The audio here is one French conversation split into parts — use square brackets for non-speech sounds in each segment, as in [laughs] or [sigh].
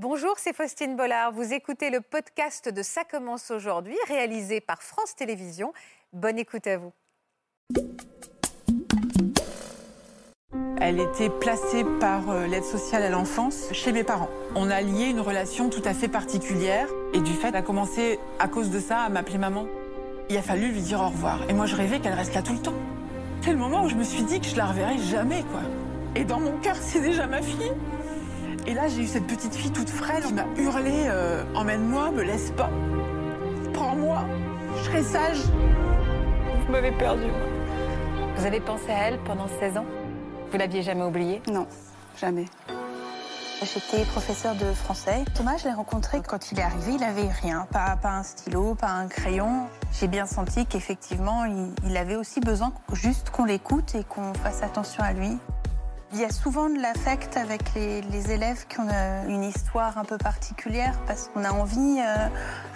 Bonjour, c'est Faustine Bollard. Vous écoutez le podcast de Ça commence aujourd'hui, réalisé par France Télévisions. Bonne écoute à vous. Elle était placée par euh, l'aide sociale à l'enfance chez mes parents. On a lié une relation tout à fait particulière et du fait, elle a commencé à cause de ça à m'appeler maman. Il a fallu lui dire au revoir. Et moi, je rêvais qu'elle reste là tout le temps. C'est le moment où je me suis dit que je la reverrai jamais, quoi. Et dans mon cœur, [laughs] c'est déjà ma fille. Et là, j'ai eu cette petite fille toute frêle qui m'a hurlé euh, Emmène-moi, me laisse pas. Prends-moi, je serai sage. Vous m'avez perdu. Vous avez pensé à elle pendant 16 ans? Vous l'aviez jamais oubliée? Non, jamais. J'étais professeur de français. Thomas, je l'ai rencontré quand il est arrivé, il avait rien, pas, pas un stylo, pas un crayon. J'ai bien senti qu'effectivement, il, il avait aussi besoin juste qu'on l'écoute et qu'on fasse attention à lui. Il y a souvent de l'affect avec les, les élèves qui ont euh, une histoire un peu particulière parce qu'on a envie euh,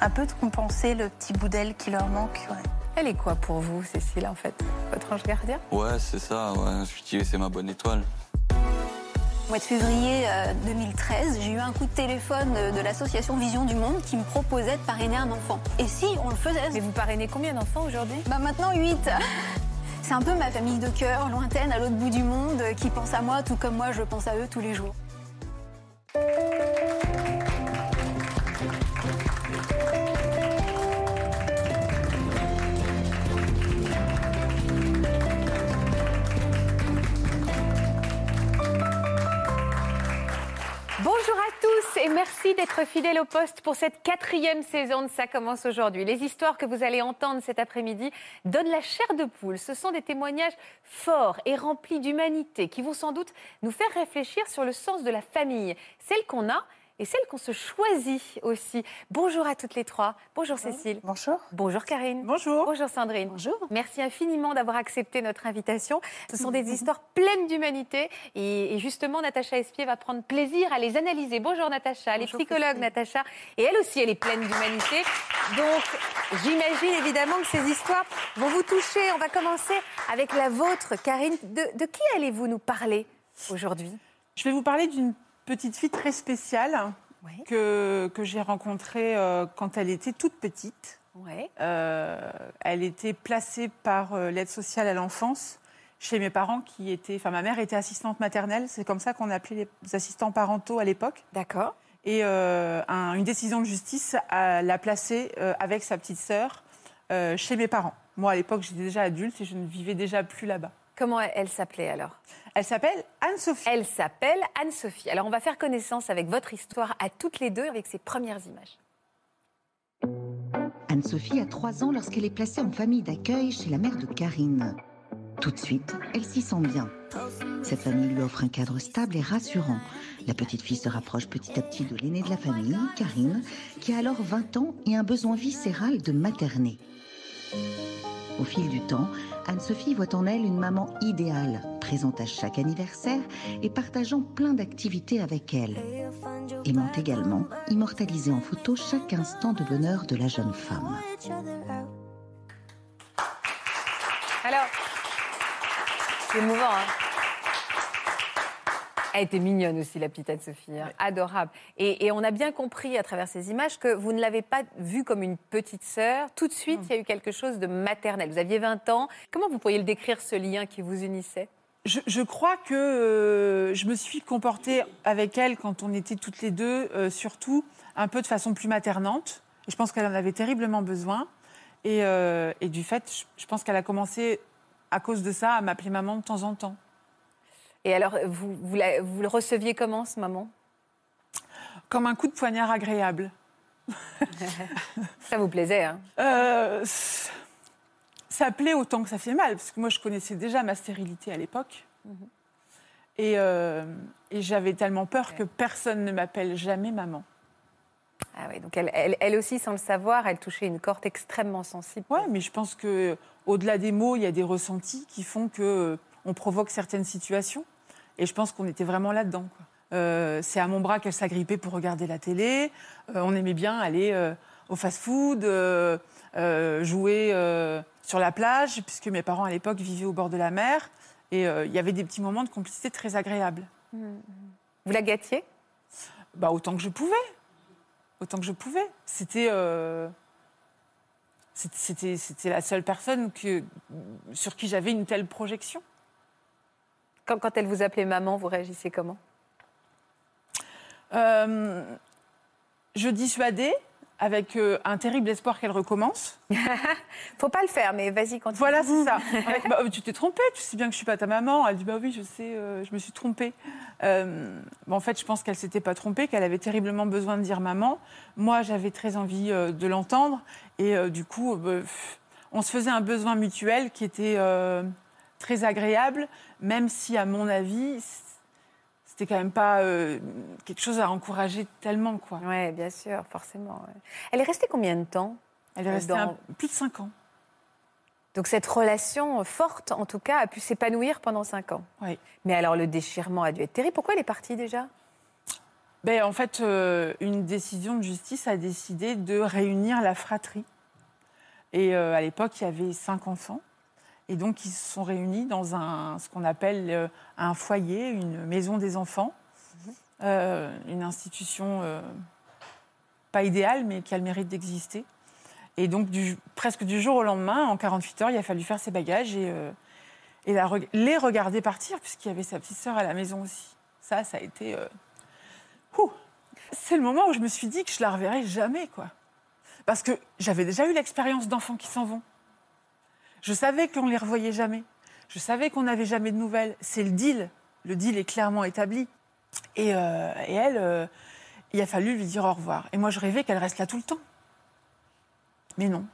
un peu de compenser le petit bout d'elle qui leur manque. ouais. Elle est quoi pour vous, Cécile, en fait? Votre ange gardien? Ouais, c'est ça, ouais. Je dis, c'est ma bonne étoile. Au mois de février euh, 2013, j'ai eu un coup de téléphone de, de l'association Vision du Monde qui me proposait de parrainer un enfant. Et si on le faisait? Mais vous parrainez combien d'enfants aujourd'hui? Bah maintenant 8 C'est un peu ma famille de cœur, lointaine, à l'autre bout du monde, qui pense à moi tout comme moi je pense à eux tous les jours. Bonjour à et merci d'être fidèles au poste pour cette quatrième saison de Ça commence aujourd'hui. Les histoires que vous allez entendre cet après-midi donnent la chair de poule. Ce sont des témoignages forts et remplis d'humanité qui vont sans doute nous faire réfléchir sur le sens de la famille, celle qu'on a et celle qu'on se choisit aussi. Bonjour à toutes les trois. Bonjour Cécile. Bonjour. Bonjour Karine. Bonjour. Bonjour Sandrine. Bonjour. Merci infiniment d'avoir accepté notre invitation. Ce sont des [laughs] histoires pleines d'humanité et, et justement Natacha Espier va prendre plaisir à les analyser. Bonjour Natacha, elle est Bonjour, psychologue Christine. Natacha et elle aussi elle est pleine d'humanité. Donc j'imagine évidemment que ces histoires vont vous toucher. On va commencer avec la vôtre Karine. De, de qui allez-vous nous parler aujourd'hui? Je vais vous parler d'une petite fille très spéciale que, que j'ai rencontrée euh, quand elle était toute petite. Ouais. Euh, elle était placée par euh, l'aide sociale à l'enfance chez mes parents qui étaient... Enfin, ma mère était assistante maternelle, c'est comme ça qu'on appelait les assistants parentaux à l'époque. D'accord. Et un- une décision de justice l'a placée avec sa petite sœur chez mes parents. Moi, à l'époque, j'étais déjà adulte et je ne vivais déjà plus là-bas. Comment elle s'appelait alors? Elle s'appelle Anne-Sophie. Elle s'appelle Anne-Sophie. Alors on va faire connaissance avec votre histoire à toutes les deux avec ses premières images. Anne-Sophie a 3 ans lorsqu'elle est placée en famille d'accueil chez la mère de Karine. Tout de suite, elle s'y sent bien. Cette famille lui offre un cadre stable et rassurant. La petite fille se rapproche petit à petit de l'aînée de la famille, Karine, qui a alors 20 ans et un besoin viscéral de materner. Au fil du temps, Anne-Sophie voit en elle une maman idéale, présente à chaque anniversaire et partageant plein d'activités avec elle. Aimant également immortaliser en photo chaque instant de bonheur de la jeune femme. Alors, c'est émouvant, hein Elle était mignonne aussi, la petite Anne-Sophie, hein. adorable. Et, et on a bien compris à travers ces images que vous ne l'avez pas vue comme une petite sœur. Tout de suite, il y a eu quelque chose de maternel. Vous aviez 20 ans. Comment vous pourriez le décrire, ce lien qui vous unissait? Je, je crois que euh, je me suis comportée avec elle quand on était toutes les deux, euh, surtout un peu de façon plus maternante. Et je pense qu'elle en avait terriblement besoin. Et, euh, et du fait, je, je pense qu'elle a commencé, à cause de ça, à m'appeler maman de temps en temps. Et alors, vous, vous, la- vous le receviez comment, ce moment Comme un coup de poignard agréable. [laughs] Ça vous plaisait, hein? Ça plaît autant que ça fait mal, parce que moi, je connaissais déjà ma stérilité à l'époque. Et, euh, et j'avais tellement peur que personne ne m'appelle jamais maman. Ah oui, donc elle, elle, elle aussi, sans le savoir, elle touchait une corde extrêmement sensible. Ouais, mais je pense que au-delà des mots, il y a des ressentis qui font que euh, on provoque certaines situations. Et je pense qu'on était vraiment là-dedans. Euh, c'est à mon bras qu'elle s'agrippait pour regarder la télé. Euh, on aimait bien aller au fast-food, euh, euh, jouer euh, sur la plage, puisque mes parents à l'époque vivaient au bord de la mer. Et il y avait des petits moments de complicité très agréables. Vous la gâtiez? Bah, autant que je pouvais. Autant que je pouvais. C'était. c'était, c'était la seule personne que, sur qui j'avais une telle projection. Quand, quand elle vous appelait maman, vous réagissez comment? Euh, je dissuadais avec euh, un terrible espoir qu'elle recommence. [laughs] Faut pas le faire, mais vas-y, continue. Voilà, c'est ça. [laughs] Avec, bah, tu t'es trompée, tu sais bien que je suis pas ta maman. Elle dit bah oui, je sais, euh, je me suis trompée. Euh, bah, en fait, je pense qu'elle s'était pas trompée, qu'elle avait terriblement besoin de dire maman. Moi, j'avais très envie de l'entendre, et du coup, bah, on se faisait un besoin mutuel qui était très agréable, même si, à mon avis, c'était quand même pas euh, quelque chose à encourager tellement, quoi. Oui, bien sûr, forcément. ouais. Elle est restée combien de temps Elle est restée Dans- un- plus de cinq ans. Donc cette relation forte, en tout cas, a pu s'épanouir pendant cinq ans. Oui. Mais alors le déchirement a dû être terrible. Pourquoi elle est partie déjà? Ben, en fait, euh, une décision de justice a décidé de réunir la fratrie. Et euh, à l'époque, il y avait cinq enfants. Et donc, ils se sont réunis dans un, ce qu'on appelle euh, un foyer, une maison des enfants, Euh, une institution euh, pas idéale, mais qui a le mérite d'exister. Et donc, du- presque du jour au lendemain, en 48 heures, il a fallu faire ses bagages et, euh, et la reg- les regarder partir, puisqu'il y avait sa petite sœur à la maison aussi. Ça, ça a été... C'est le moment où je me suis dit que je la reverrai jamais, quoi. Parce que j'avais déjà eu l'expérience d'enfants qui s'en vont. Je savais qu'on les revoyait jamais. Je savais qu'on n'avait jamais de nouvelles. C'est le deal. Le deal est clairement établi. Et, euh, et elle, euh, il a fallu lui dire au revoir. Et moi, je rêvais qu'elle reste là tout le temps. Mais non,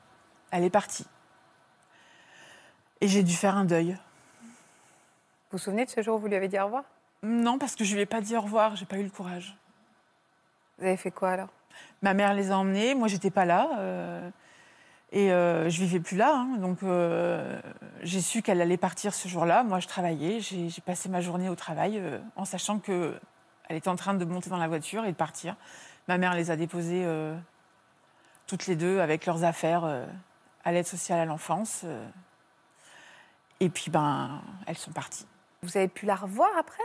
elle est partie. Et j'ai dû faire un deuil. Vous vous souvenez de ce jour où vous lui avez dit au revoir? Non, parce que je lui ai pas dit au revoir. J'ai pas eu le courage. Vous avez fait quoi alors? Ma mère les a emmenés, moi j'étais pas là. euh, et euh, je vivais plus là. hein, donc euh, j'ai su qu'elle allait partir ce jour-là. Moi je travaillais, j'ai passé ma journée au travail euh, en sachant qu'elle était en train de monter dans la voiture et de partir. Ma mère les a déposées euh, toutes les deux avec leurs affaires à l'aide sociale à l'enfance. et puis ben elles sont parties. Vous avez pu la revoir après?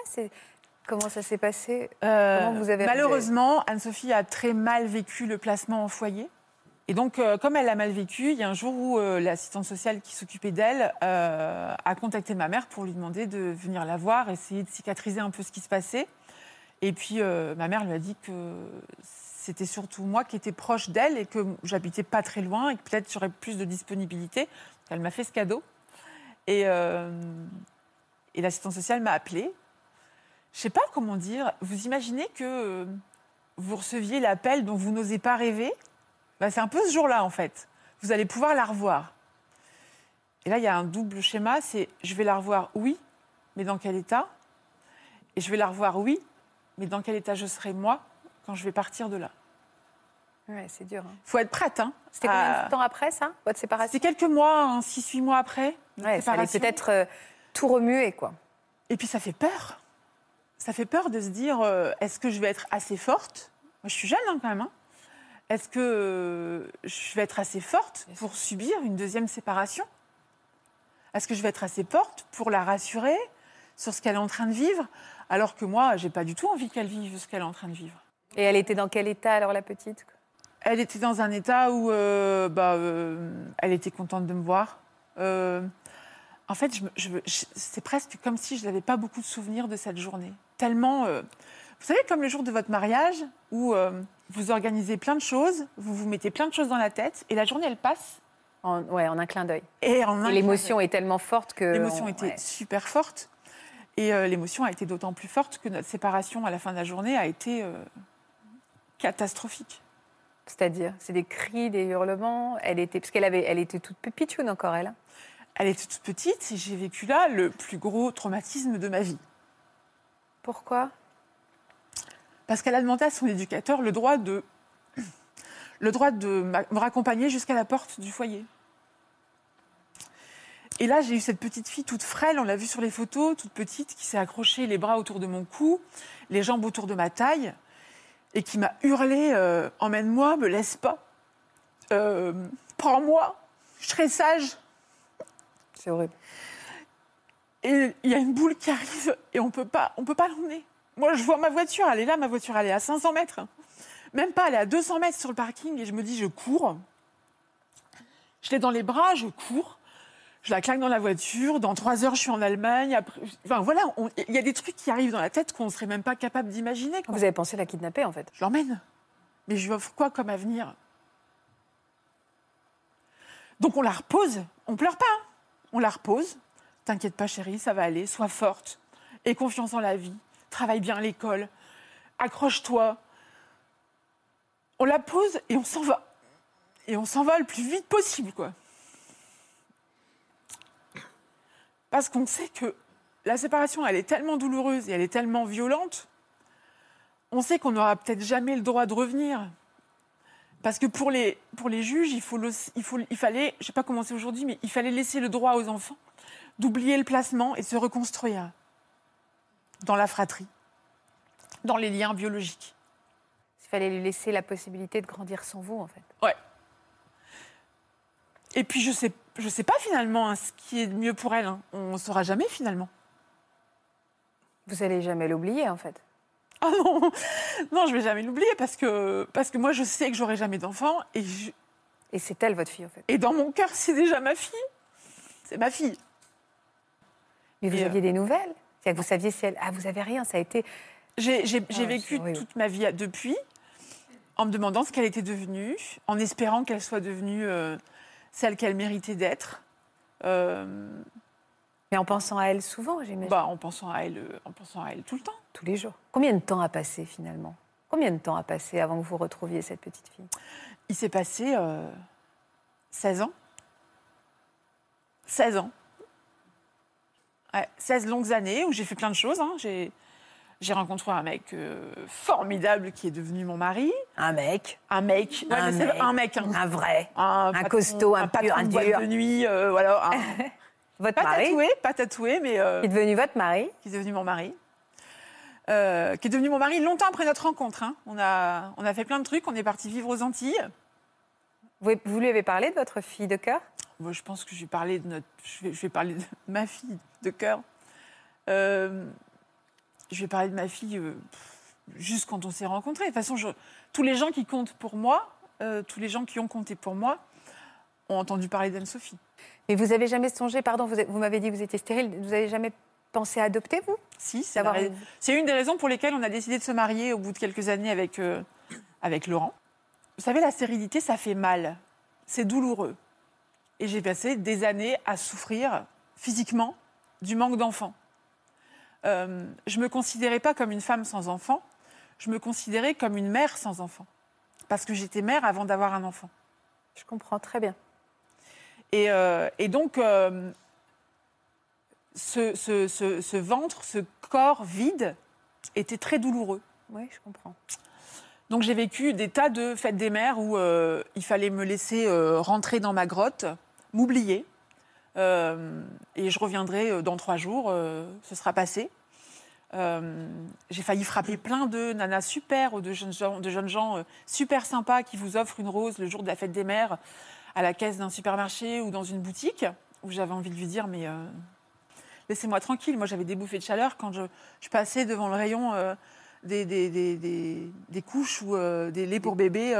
Comment ça s'est passé? Comment vous avez- malheureusement, Anne-Sophie a très mal vécu le placement en foyer. Et donc, euh, comme elle l'a mal vécu, il y a un jour où euh, l'assistante sociale qui s'occupait d'elle euh, a contacté ma mère pour lui demander de venir la voir, essayer de cicatriser un peu ce qui se passait. Et puis, ma mère lui a dit que c'était surtout moi qui étais proche d'elle et que j'habitais pas très loin et que peut-être j'aurais plus de disponibilité. Elle m'a fait ce cadeau. Et, l'assistante sociale m'a appelée je sais pas comment dire. Vous imaginez que vous receviez l'appel dont vous n'osez pas rêver? Bah, C'est un peu ce jour-là, en fait. Vous allez pouvoir la revoir. Et là, il y a un double schéma. C'est je vais la revoir, oui, mais dans quel état? Et je vais la revoir, oui, mais dans quel état je serai moi quand je vais partir de là? Ouais, c'est dur. hein. faut être prête. Hein, C'était combien de temps après ça, votre séparation? C'était quelques mois, 6-8 mois après. Ouais, ça allait peut-être euh, tout remuer, quoi. Et puis ça fait peur. Ça fait peur de se dire euh, est-ce que je vais être assez forte? Moi, je suis jeune hein, quand même. Est-ce que euh, je vais être assez forte pour subir une deuxième séparation? Est-ce que je vais être assez forte pour la rassurer sur ce qu'elle est en train de vivre Alors que moi, j'ai pas du tout envie qu'elle vive ce qu'elle est en train de vivre? Et elle était dans quel état alors, la petite? Elle était dans un état où euh, bah, euh, elle était contente de me voir. Euh, en fait, je c'est presque comme si je n'avais pas beaucoup de souvenirs de cette journée. Tellement. vous savez, comme le jour de votre mariage, où vous organisez plein de choses, vous vous mettez plein de choses dans la tête, et la journée, elle passe. en, Ouais, en un clin d'œil. Et, l'émotion est tellement forte que. L'émotion on- était ouais. super forte. Et euh, l'émotion a été d'autant plus forte que notre séparation à la fin de la journée a été euh, catastrophique. C'est-à-dire, c'est des cris, des hurlements. Elle était, parce qu'elle avait, elle était toute encore, elle. hein. Elle était toute petite et j'ai vécu là le plus gros traumatisme de ma vie. Pourquoi? Parce qu'elle a demandé à son éducateur le droit de, le droit de me raccompagner jusqu'à la porte du foyer. Et là, j'ai eu cette petite fille toute frêle, on l'a vu sur les photos, toute petite, qui s'est accrochée les bras autour de mon cou, les jambes autour de ma taille, et qui m'a hurlé euh, Emmène-moi, me laisse pas. Euh, Prends-moi, je serai sage. C'est horrible. Et il y a une boule qui arrive et on peut pas, on peut pas l'emmener. Moi, je vois ma voiture, elle est là, ma voiture, elle est à 500 mètres. Même pas, elle est à 200 mètres sur le parking et je me dis, je cours. Je l'ai dans les bras, je cours. Je la claque dans la voiture. Dans trois heures, je suis en Allemagne. Après... Enfin, voilà, il y a des trucs qui arrivent dans la tête qu'on ne serait même pas capable d'imaginer. Vous avez pensé la kidnapper en fait? Je l'emmène. Mais je lui offre quoi comme avenir? Donc on la repose. On pleure pas. hein. On la repose. T'inquiète pas, chérie, ça va aller. Sois forte. Aie confiance en la vie. Travaille bien à l'école. Accroche-toi. On la pose et on s'en va. Et on s'en va le plus vite possible, quoi. Parce qu'on sait que la séparation, elle est tellement douloureuse et elle est tellement violente on sait qu'on n'aura peut-être jamais le droit de revenir. Parce que pour les, juges, il, il fallait, je ne sais pas comment c'est aujourd'hui, mais il fallait laisser le droit aux enfants d'oublier le placement et de se reconstruire dans la fratrie, dans les liens biologiques. Il fallait lui laisser la possibilité de grandir sans vous en fait. Ouais. Et puis je sais, je sais pas finalement hein, ce qui est mieux pour elle. hein. On ne saura jamais finalement. Vous allez jamais l'oublier en fait. Ah non, [laughs] non, je vais jamais l'oublier parce que, parce que moi je sais que j'aurai jamais d'enfant et je- Et c'est elle votre fille en fait. Et dans mon cœur, c'est déjà ma fille. C'est ma fille. Mais vous Et, euh, aviez des nouvelles? Que vous saviez si elle. Ah, vous avez rien, ça a été. J'ai Ah, vécu toute ma vie depuis en me demandant ce qu'elle était devenue, en espérant qu'elle soit devenue euh, celle qu'elle méritait d'être. Euh, Mais en pensant à elle souvent, j'imagine. bah, en, pensant à elle, euh, en pensant à elle tout le temps. Tous les jours. Combien de temps a passé finalement? Combien de temps a passé avant que vous retrouviez cette petite fille? Il s'est passé euh, 16 ans. 16 ans. Ouais, 16 longues années où j'ai fait plein de choses. hein. J'ai j'ai rencontré un mec euh, formidable qui est devenu mon mari. Un mec, Un mec. Ouais, Un mec. un mec. hein. un vrai. un, Un costaud, un patron pur, un dur. de nuit, euh, voilà, [laughs] Votre pas mari, tatoué, pas tatoué, mais euh, qui est devenu votre mari. qui est devenu mon mari. Qui est devenu mon mari longtemps après notre rencontre. hein. On, a, on a fait plein de trucs, on est parti vivre aux Antilles. Vous, vous lui avez parlé de votre fille de cœur? Moi, je pense que je vais parler de notre, je vais, je vais parler de [laughs] ma fille de cœur. Euh, je vais parler de ma fille euh, juste quand on s'est rencontrés. De toute façon, je- tous les gens qui comptent pour moi, euh, tous les gens qui ont compté pour moi, ont entendu parler d'Anne-Sophie. Mais vous avez jamais songé, pardon, vous, m'avez dit que vous étiez stérile, vous avez jamais pensé à adopter, vous? Si, c'est rais- une- c'est une des raisons pour lesquelles on a décidé de se marier au bout de quelques années avec, avec Laurent. Vous savez, la stérilité, ça fait mal. C'est douloureux. Et j'ai passé des années à souffrir physiquement du manque d'enfants. Euh, je ne me considérais pas comme une femme sans enfant, je me considérais comme une mère sans enfant. Parce que j'étais mère avant d'avoir un enfant. Je comprends très bien. Et, euh, et donc, euh, ce, ce- ce- ce ventre, ce corps vide était très douloureux. Oui, je comprends. Donc j'ai vécu des tas de fêtes des mères où il fallait me laisser rentrer dans ma grotte, m'oublier. Euh, et je reviendrai euh, dans trois jours, euh, ce sera passé. Euh, j'ai failli frapper plein de nanas super ou de jeunes gens, de jeunes gens super sympas qui vous offrent une rose le jour de la fête des mères à la caisse d'un supermarché ou dans une boutique où j'avais envie de lui dire mais laissez-moi tranquille. Moi j'avais des bouffées de chaleur quand je, je passais devant le rayon des, des, des- des- couches ou des laits pour bébé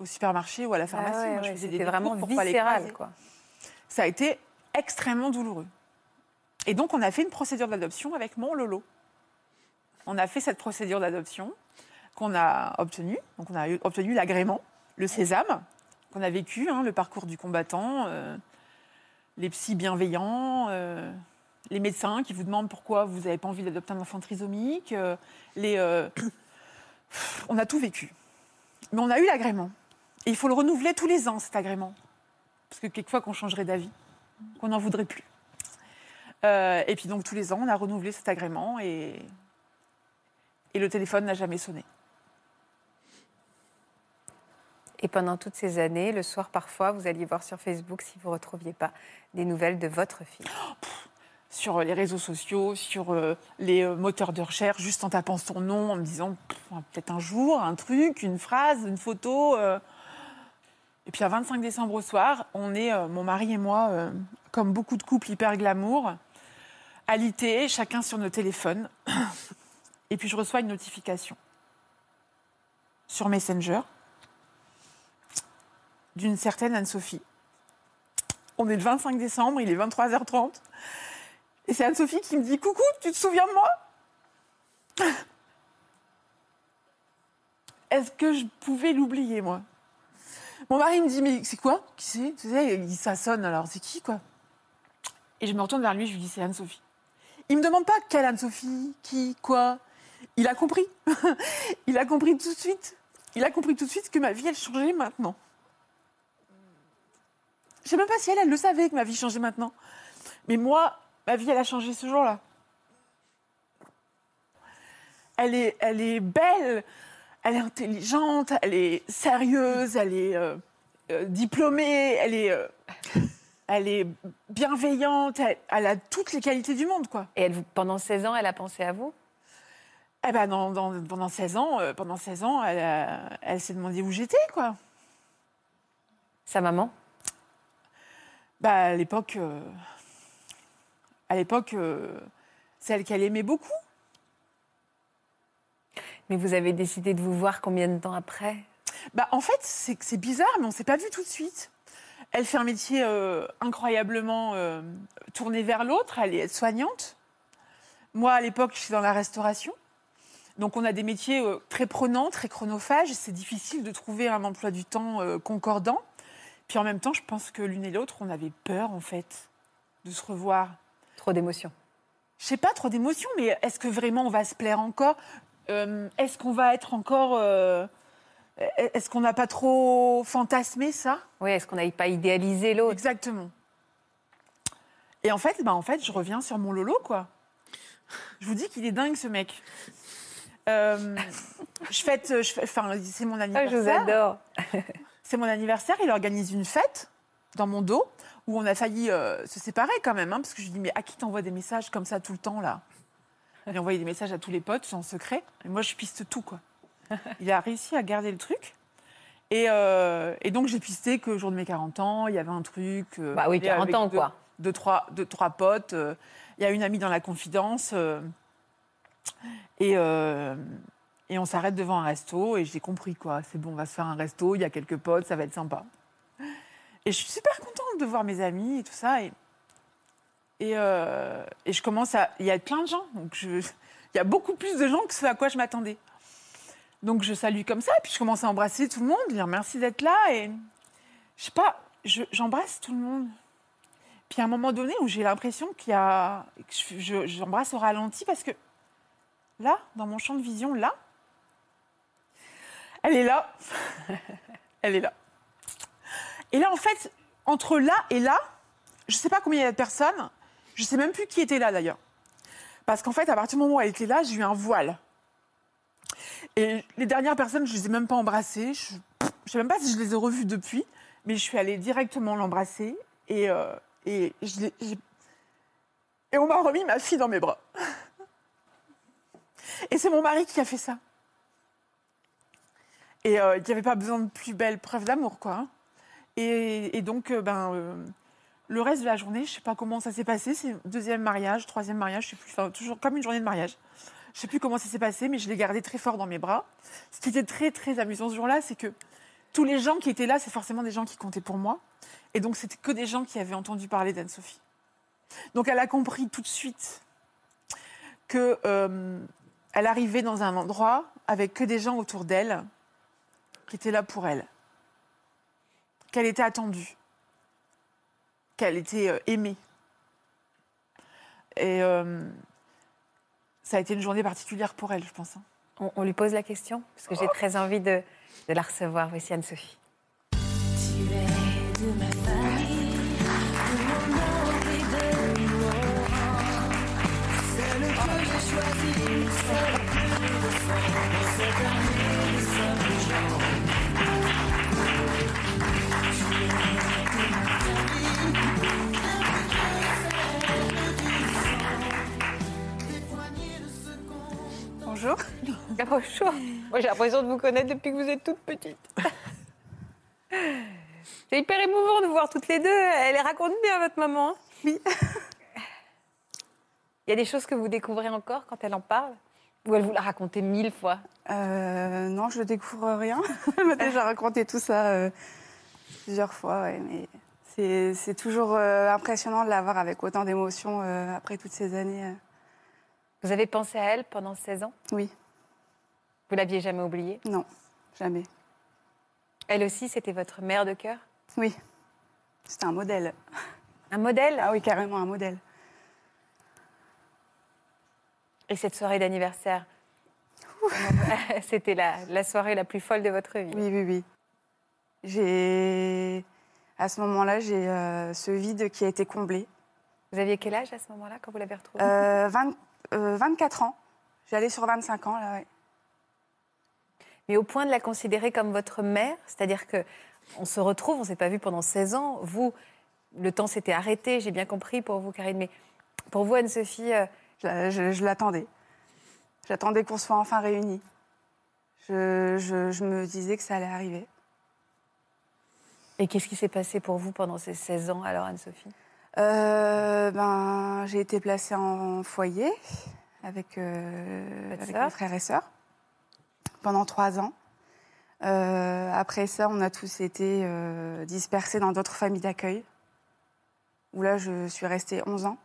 au supermarché ou à la pharmacie. Ah ouais, Moi, je ouais, faisais des vraiment pour pas les viscéral, quoi. Ça a été extrêmement douloureux. Et donc, on a fait une procédure d'adoption avec mon Lolo. On a fait cette procédure d'adoption qu'on a obtenue. Donc, on a obtenu l'agrément, le sésame, qu'on a vécu, hein, le parcours du combattant, euh, les psys bienveillants, euh, les médecins qui vous demandent pourquoi vous n'avez pas envie d'adopter un enfant trisomique. euh, [sniffs] on a tout vécu. Mais on a eu l'agrément. Et il faut le renouveler tous les ans, cet agrément. Parce que quelquefois qu'on changerait d'avis, qu'on n'en voudrait plus. Euh, et puis donc tous les ans, on a renouvelé cet agrément et, et le téléphone n'a jamais sonné. Et pendant toutes ces années, le soir parfois, vous alliez voir sur Facebook si vous ne retrouviez pas des nouvelles de votre fille. Sur les réseaux sociaux, sur euh, les euh, moteurs de recherche, juste en tapant son nom, en me disant peut-être un jour, un truc, une phrase, une photo. Et puis à 25 décembre au soir, on est, euh, mon mari et moi, euh, comme beaucoup de couples hyper glamour, alités, chacun sur nos téléphones. [coughs] Et puis je reçois une notification sur Messenger d'une certaine Anne-Sophie. On est le 25 décembre, il est 23h30. Et c'est Anne-Sophie qui me dit Coucou, tu te souviens de moi? [coughs] Est-ce que je pouvais l'oublier, moi? Mon mari me dit Mais c'est quoi? Qui c'est? Tu sais, Ça sonne, alors c'est qui, quoi? Et je me retourne vers lui, je lui dis C'est Anne-Sophie. Il me demande pas quelle Anne-Sophie, qui, quoi. Il a compris. [laughs] il a compris tout de suite. Il a compris tout de suite que ma vie, elle changeait maintenant. Je sais même pas si elle, elle le savait que ma vie changeait maintenant. Mais moi, ma vie, elle a changé ce jour-là. Elle est belle, elle est intelligente, elle est sérieuse, elle est euh, euh, diplômée, elle est, euh, elle est bienveillante, elle, elle a toutes les qualités du monde, quoi. Et elle, pendant 16 ans, elle a pensé à vous? Eh ben, dans- dans- pendant 16 ans, pendant 16 ans, elle, a- elle s'est demandé où j'étais, quoi. Sa maman? Bah, à l'époque, à l'époque, celle qu'elle aimait beaucoup. Mais vous avez décidé de vous voir combien de temps après? Bah, en fait, c'est bizarre, mais on s'est pas vu tout de suite. Elle fait un métier euh, incroyablement euh, tourné vers l'autre. Elle est soignante. Moi, à l'époque, je suis dans la restauration. Donc, on a des métiers euh, très prenants, très chronophages. C'est difficile de trouver un emploi du temps concordant. Puis en même temps, je pense que l'une et l'autre, on avait peur, en fait, de se revoir. Trop d'émotions. Je sais pas trop d'émotions, mais est-ce que vraiment on va se plaire encore? Euh, Est-ce qu'on va être encore. euh, Est-ce qu'on n'a pas trop fantasmé ça? Oui, est-ce qu'on n'avait pas idéalisé l'autre? Exactement. Et en fait, bah en fait, je reviens sur mon Lolo, quoi. Je vous dis qu'il est dingue, ce mec. Euh, je fête, je enfin, c'est mon Ah, anniversaire. Je vous adore. C'est mon anniversaire, il organise une fête dans mon dos où on a failli euh, se séparer quand même, hein, parce que je lui dis mais à qui t'envoies des messages comme ça tout le temps là? Il a envoyé des messages à tous les potes en secret, et moi je piste tout quoi. [laughs] Il a réussi à garder le truc. Et, euh, et donc j'ai pisté que le jour de mes 40 ans, il y avait un truc. euh, Bah oui, avec 40 ans, deux- quoi. Deux, trois, deux, trois potes. euh, Il y a une amie dans la confidence. euh, et, et on s'arrête devant un resto et j'ai compris quoi. C'est bon, on va se faire un resto, il y a quelques potes, ça va être sympa. Et je suis super contente de voir mes amis et tout ça. Et, et, euh, et je commence à. Il y a plein de gens. Donc [laughs] il y a beaucoup plus de gens que ce à quoi je m'attendais. Donc je salue comme ça, et puis je commence à embrasser tout le monde, dire merci d'être là. Et je sais pas, je- j'embrasse tout le monde. Puis à un moment donné où j'ai l'impression qu'il y a. que je- je- J'embrasse au ralenti parce que là, dans mon champ de vision, là, elle est là. [laughs] elle est là. Et là, en fait, entre là et là, je ne sais pas combien il y a de personnes. Je ne sais même plus qui était là d'ailleurs. Parce qu'en fait, à partir du moment où elle était là, j'ai eu un voile. Et les dernières personnes, je ne les ai même pas embrassées. Je ne sais même pas si je les ai revues depuis, mais je suis allée directement l'embrasser. Et, euh, et, on m'a remis ma fille dans mes bras. Et c'est mon mari qui a fait ça. Et euh, il n'y avait pas besoin de plus belle preuve d'amour, quoi. Et, donc, euh, ben, le reste de la journée, je sais pas comment ça s'est passé. C'est deuxième mariage, troisième mariage, je sais plus. Enfin, toujours comme une journée de mariage. Je sais plus comment ça s'est passé, mais je l'ai gardé très fort dans mes bras. Ce qui était très, très amusant ce jour-là, c'est que tous les gens qui étaient là, c'est forcément des gens qui comptaient pour moi. Et donc, c'était que des gens qui avaient entendu parler d'Anne-Sophie. Donc, elle a compris tout de suite que euh, elle arrivait dans un endroit avec que des gens autour d'elle qui étaient là pour elle, qu'elle était attendue, qu'elle était euh, aimée. Et euh, ça a été une journée particulière pour elle, je pense. hein. On, on lui pose la question Parce que j'ai très envie de, de la recevoir. Voici Anne-Sophie. Bonjour. [laughs] Bonjour. Moi, j'ai l'impression de vous connaître depuis que vous êtes toute petite. [laughs] C'est hyper émouvant de vous voir toutes les deux. Elle raconte bien, votre maman. hein Oui. Il y a des choses que vous découvrez encore quand elle en parle? Ou elle vous l'a raconté mille fois? Euh, non, je ne découvre rien. [laughs] Elle m'a déjà raconté tout ça euh, plusieurs fois, ouais, mais c'est- toujours euh, impressionnant de la voir avec autant d'émotions euh, après toutes ces années. Vous avez pensé à elle pendant 16 ans? Oui, Vous l'aviez jamais oubliée? Non, jamais. Elle aussi, c'était votre mère de cœur? Oui, c'était un modèle. Un modèle? Ah oui, carrément un modèle. Et cette soirée d'anniversaire? [laughs] C'était la, la soirée la plus folle de votre vie? Oui, oui, oui. J'ai. À ce moment-là, j'ai euh, ce vide qui a été comblé. Vous aviez quel âge à ce moment-là quand vous l'avez retrouvée? Euh, 20 euh, 24 ans. J'allais sur 25 ans, là, ouais. Mais au point de la considérer comme votre mère, c'est-à-dire que on se retrouve, on s'est pas vu pendant 16 ans. Vous, le temps s'était arrêté, j'ai bien compris pour vous, Karine. Mais pour vous, Anne-Sophie, euh, Je, je- je l'attendais. J'attendais qu'on soit enfin réunis. Je, je- je me disais que ça allait arriver. et qu'est-ce qui s'est passé pour vous pendant ces 16 ans, alors, Anne-Sophie? Euh, ben, j'ai été placée en foyer avec, euh, avec mes frères et sœurs pendant trois ans. Euh, après ça, on a tous été dispersés dans d'autres familles d'accueil, où là, je suis restée 11 ans.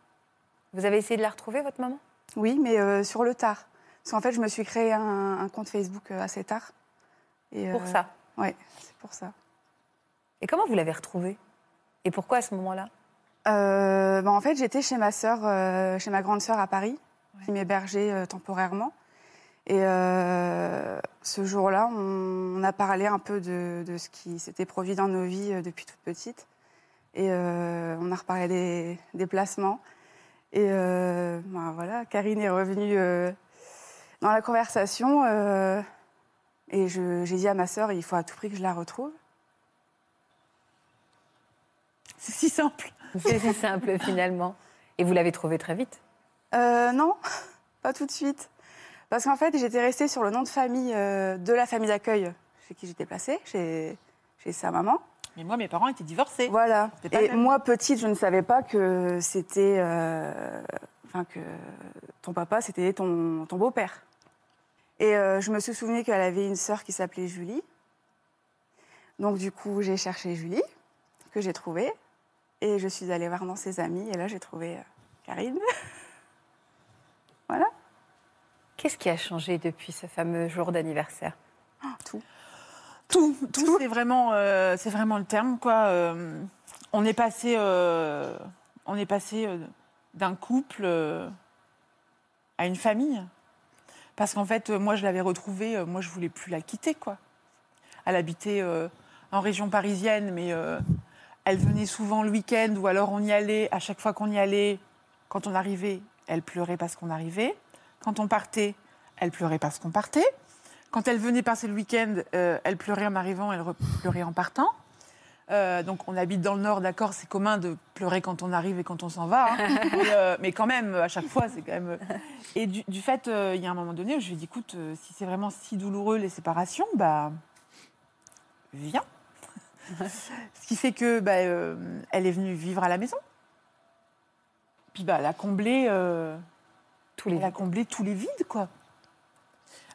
Vous avez essayé de la retrouver, votre maman? Oui, mais sur le tard. Parce qu'en fait, je me suis créé un, un compte Facebook assez tard. Et, Pour ça? Ouais, c'est pour ça. Et comment vous l'avez retrouvée? Et pourquoi à ce moment-là? Euh, ben, en fait, j'étais chez ma sœur, euh, chez ma grande sœur à Paris, qui m'hébergeait euh, temporairement. Et ce jour-là, on, on a parlé un peu de, de ce qui s'était produit dans nos vies depuis toute petite. Et on a reparlé des, des placements. Et ben, voilà, Karine est revenue dans la conversation. et j'ai dit à ma sœur, il faut à tout prix que je la retrouve. C'est si simple. [laughs] C'est si simple, finalement. Et vous l'avez trouvée très vite Euh, non, [laughs] pas tout de suite. Parce qu'en fait, j'étais restée sur le nom de famille euh, de la famille d'accueil chez qui j'étais placée, chez, chez sa maman. Mais moi, mes parents étaient divorcés. Voilà. Et moi, petite, je ne savais pas que c'était. euh, Enfin, que ton papa, c'était ton, ton beau-père. Et euh, je me suis souvenu qu'elle avait une sœur qui s'appelait Julie. Donc, du coup, j'ai cherché Julie, que j'ai trouvée. Et je suis allée voir dans ses amis. Et là, j'ai trouvé euh, Karine. [laughs] voilà. Qu'est-ce qui a changé depuis ce fameux jour d'anniversaire? Tout. Tout, tout, c'est vraiment, euh, c'est vraiment le terme, quoi. Euh, on est passé, euh, on est passé euh, d'un couple euh, à une famille. Parce qu'en fait, moi, je l'avais retrouvée, euh, moi, je voulais plus la quitter, quoi. Elle habitait euh, en région parisienne, mais euh, elle venait souvent le week-end, ou alors on y allait. À chaque fois qu'on y allait, quand on arrivait, elle pleurait parce qu'on arrivait. Quand on partait, elle pleurait parce qu'on partait. Quand elle venait passer le week-end, euh, elle pleurait en arrivant, elle pleurait en partant. Euh, donc on habite dans le Nord, d'accord, c'est commun de pleurer quand on arrive et quand on s'en va. hein. [laughs] mais, euh, mais quand même, à chaque fois, c'est quand même... Et du, du fait, il y a un moment donné où je lui ai dit, écoute, si c'est vraiment si douloureux les séparations, bah, viens. [laughs] Ce qui fait que bah, euh, elle est venue vivre à la maison. Puis bah, elle a comblé, euh, Tous les elle a comblé tous les vides, quoi.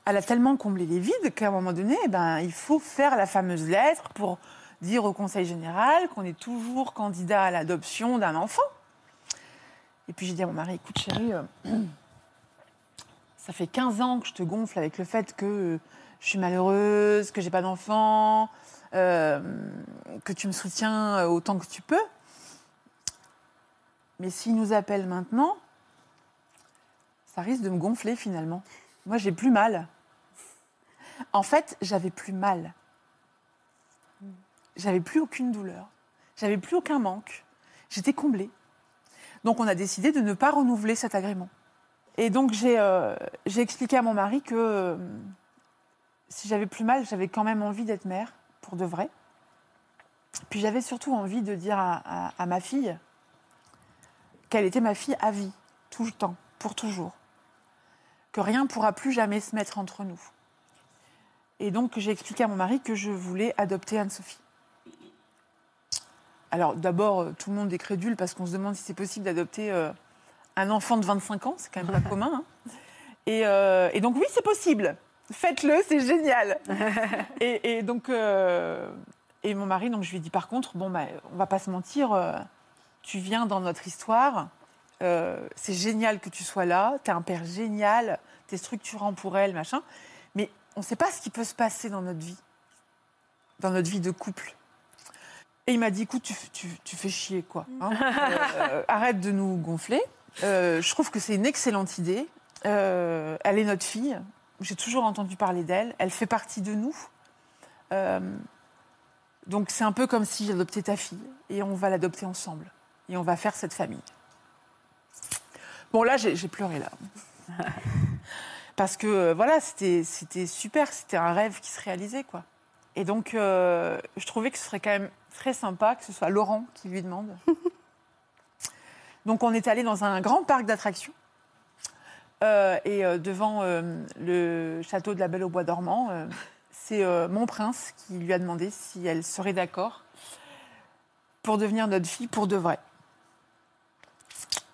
Elle a tellement comblé les vides qu'à un moment donné, eh ben, il faut faire la fameuse lettre pour dire au Conseil général qu'on est toujours candidat à l'adoption d'un enfant. Et puis j'ai dit à mon mari, écoute chérie, euh, [clears throat] ça fait 15 ans que je te gonfle avec le fait que je suis malheureuse, que j'ai pas d'enfant, euh, que tu me soutiens euh, autant que tu peux. Mais s'il nous appelle maintenant, ça risque de me gonfler finalement. Moi, j'ai plus mal. En fait, j'avais plus mal. J'avais plus aucune douleur. J'avais plus aucun manque. J'étais comblée. Donc, on a décidé de ne pas renouveler cet agrément. Et donc, j'ai euh, expliqué à mon mari que si j'avais plus mal, j'avais quand même envie d'être mère, pour de vrai. Puis j'avais surtout envie de dire à, à- à ma fille qu'elle était ma fille à vie, tout le temps, pour toujours que rien ne pourra plus jamais se mettre entre nous. Et donc, j'ai expliqué à mon mari que je voulais adopter Anne-Sophie. Alors, d'abord, euh, tout le monde est crédule parce qu'on se demande si c'est possible d'adopter euh, un enfant de 25 ans, c'est quand même pas [laughs] commun. hein. Et, euh, et donc oui, c'est possible. Faites-le, c'est génial. [laughs] et, et donc, euh, et mon mari, donc je lui ai dit par contre, bon, bah, on va pas se mentir, euh, tu viens dans notre histoire, euh, c'est génial que tu sois là, tu es un père génial, tu es structurant pour elle, machin, mais on ne sait pas ce qui peut se passer dans notre vie, dans notre vie de couple. Et il m'a dit, écoute, tu, tu- tu fais chier, quoi. hein. [laughs] Arrête de nous gonfler. Je trouve que c'est une excellente idée. Elle est notre fille. J'ai toujours entendu parler d'elle. Elle fait partie de nous. Euh, donc c'est un peu comme si j'adoptais ta fille. Et on va l'adopter ensemble. Et on va faire cette famille. Bon, là, j'ai pleuré, là. [laughs] Parce que, euh, voilà, c'était c'était super. C'était un rêve qui se réalisait, quoi. Et donc, euh, je trouvais que ce serait quand même très sympa que ce soit Laurent qui lui demande. [laughs] donc, on est allé dans un grand parc d'attractions. Euh, et euh, devant euh, le château de la Belle au Bois dormant, euh, [laughs] c'est euh, mon prince qui lui a demandé si elle serait d'accord pour devenir notre fille pour de vrai.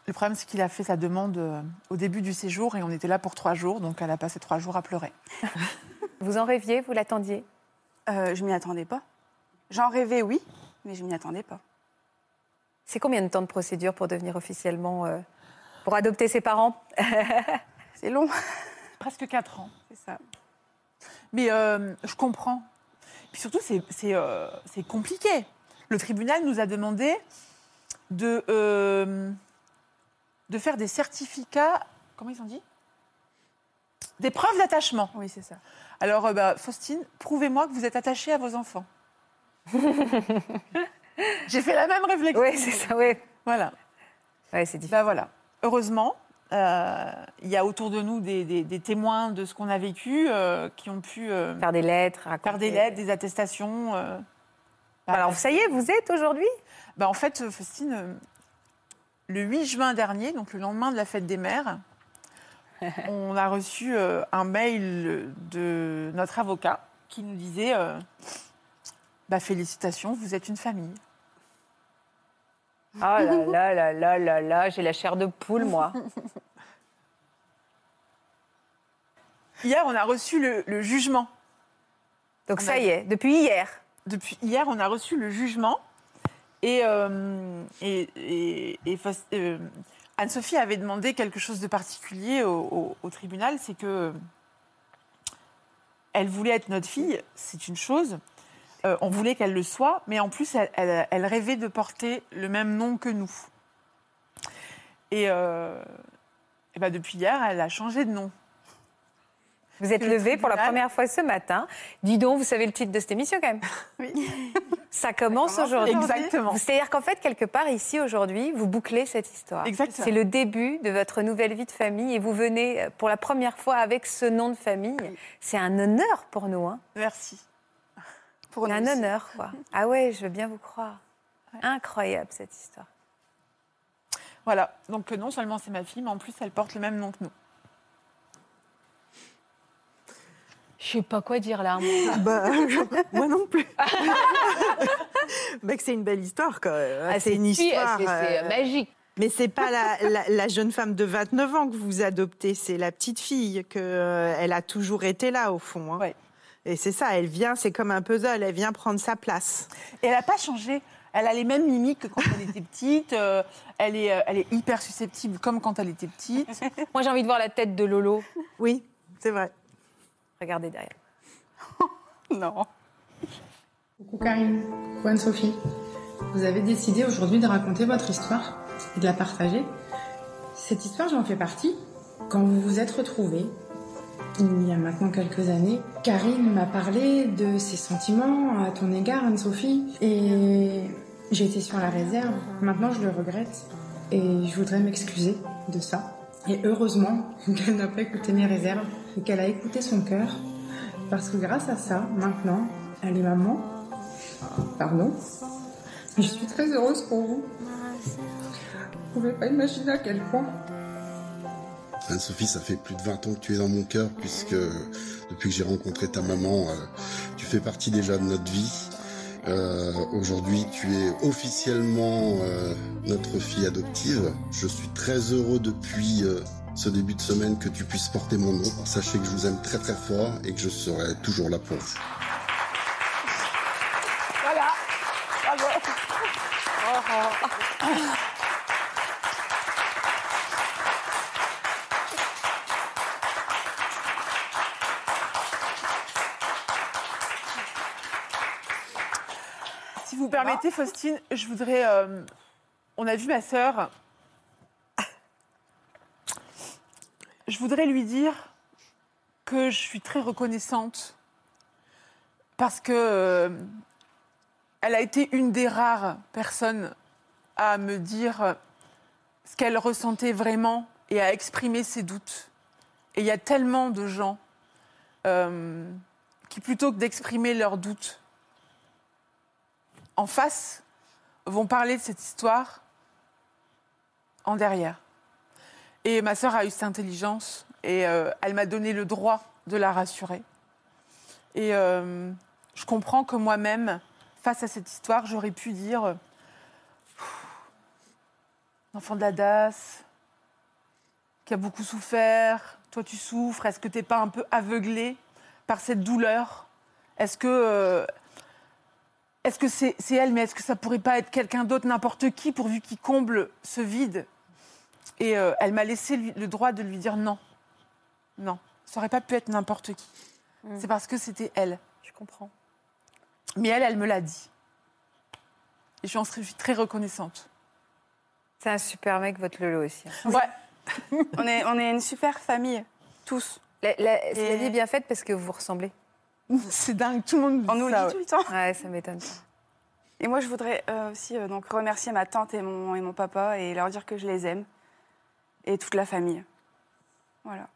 Le problème, c'est qu'il a fait sa demande euh, au début du séjour et on était là pour trois jours, donc elle a passé trois jours à pleurer. [laughs] Vous en rêviez, vous l'attendiez? Euh, je m'y attendais pas. J'en rêvais, oui, mais je m'y attendais pas. C'est combien de temps de procédure pour devenir officiellement, euh, pour adopter ses parents [laughs] C'est long, Presque quatre ans. c'est ça. Mais euh, je comprends. Puis surtout, c'est- euh, c'est compliqué. Le tribunal nous a demandé de, euh, de faire des certificats. Comment ils ont dit? Des preuves d'attachement. Oui, c'est ça. Alors, euh, bah, Faustine, prouvez-moi que vous êtes attachée à vos enfants. [laughs] J'ai fait la même réflexion. Oui, c'est ça, oui. Voilà. Ouais, c'est difficile. Ben voilà. Heureusement, euh, il y a autour de nous des, des- des témoins de ce qu'on a vécu euh, qui ont pu euh, Faire des lettres, raconter. faire des lettres, des attestations. Bah, Alors, ça y est, vous êtes aujourd'hui? Bah, en fait, Faustine, le 8 juin dernier, donc le lendemain de la fête des mères, [laughs] on a reçu un mail de notre avocat qui nous disait bah, Félicitations, vous êtes une famille. Oh là là là là là là, j'ai la chair de poule, moi. Hier, on a reçu le, le jugement. Donc On ça a- y est, depuis hier. Depuis hier, on a reçu le jugement. Et, euh, et, et- et Faust- euh, Anne-Sophie avait demandé quelque chose de particulier au, au- au tribunal, c'est que elle voulait être notre fille, c'est une chose. Euh, on voulait qu'elle le soit, mais en plus, elle, elle- elle rêvait de porter le même nom que nous. Et, euh, et ben depuis hier, elle a changé de nom. Vous êtes Le levé pour la première fois ce matin. Dis donc, vous savez le titre de cette émission quand même [laughs] Oui. Ça commence commence aujourd'hui. Exactement. C'est-à-dire qu'en fait, quelque part, ici, aujourd'hui, vous bouclez cette histoire. Exactement. C'est le début de votre nouvelle vie de famille et vous venez euh, pour la première fois avec ce nom de famille. C'est un honneur pour nous. Hein. Merci. Pour C'est nous un honneur, quoi. [laughs] Ah ouais, je veux bien vous croire. Incroyable, cette histoire. Voilà, donc non seulement c'est ma fille, mais en plus elle porte le même nom que nous. Je sais pas quoi dire là. moi. [laughs] Bah, moi non plus. [laughs] Bah, que c'est une belle histoire, quand même. Ah, c'est une histoire. c'est- c'est euh, magique. Mais c'est pas la, la- la jeune femme de 29 ans que vous adoptez, c'est la petite fille que euh, elle a toujours été là au fond. hein. Ouais. Et c'est ça, elle vient, c'est comme un puzzle, elle vient prendre sa place. Et elle n'a pas changé. Elle a les mêmes mimiques que quand elle était petite. euh, elle, est, euh, elle est hyper susceptible comme quand elle était petite. [laughs] Moi, j'ai envie de voir la tête de Lolo. Oui, c'est vrai. Regardez derrière. [laughs] Non. Coucou Karine, coucou Anne-Sophie. Vous avez décidé aujourd'hui de raconter votre histoire et de la partager. Cette histoire, j'en fais partie. Quand vous vous êtes retrouvés, il y a maintenant quelques années, Karine m'a parlé de ses sentiments à ton égard, Anne-Sophie, et j'ai été sur la réserve. Maintenant, je le regrette et je voudrais m'excuser de ça. Et heureusement [laughs] qu'elle n'a pas écouté mes réserves et qu'elle a écouté son cœur, parce que grâce à ça, maintenant, elle est maman Pardon. Je suis très heureuse pour vous. Vous pouvez pas imaginer à quel point. Anne-Sophie, ça fait plus de 20 ans que tu es dans mon cœur, puisque depuis que j'ai rencontré ta maman, euh, tu fais partie déjà de notre vie. Euh, Aujourd'hui, tu es officiellement euh, notre fille adoptive. Je suis très heureux depuis euh, ce début de semaine que tu puisses porter mon nom. Sachez que je vous aime très très fort et que je serai toujours là pour vous. Voilà. Bravo. Si vous permettez, Faustine, je voudrais. euh, on a vu ma sœur. Je voudrais lui dire que je suis très reconnaissante parce que euh, elle a été une des rares personnes à me dire ce qu'elle ressentait vraiment et à exprimer ses doutes. Et il y a tellement de gens euh, qui, plutôt que d'exprimer leurs doutes, en face vont parler de cette histoire en derrière. Et ma sœur a eu cette intelligence et euh, elle m'a donné le droit de la rassurer. Et euh, je comprends que moi-même, face à cette histoire, j'aurais pu dire euh, Enfant de la DAS, qui a beaucoup souffert, toi tu souffres, est-ce que tu n'es pas un peu aveuglé par cette douleur? Est-ce que euh, est-ce que c'est elle, mais est-ce que ça pourrait pas être quelqu'un d'autre, n'importe qui, pourvu qu'il comble ce vide Et euh, elle m'a laissé lui- le droit de lui dire non. Non, ça aurait pas pu être n'importe qui. C'est parce que c'était elle. Je comprends. Mais elle, elle me l'a dit. Et je suis, très reconnaissante. C'est un super mec, votre Lolo aussi. hein. Ouais. [laughs] On est, on est une super famille, tous. La, la- vie est bien faite parce que vous vous ressemblez. [laughs] C'est dingue, tout le monde On nous le ça, dit ouais. tout le temps. Ouais, ça m'étonne. Et moi, je voudrais euh, aussi euh, donc remercier ma tante et mon, et mon papa et leur dire que je les aime. Et toute la famille. Voilà.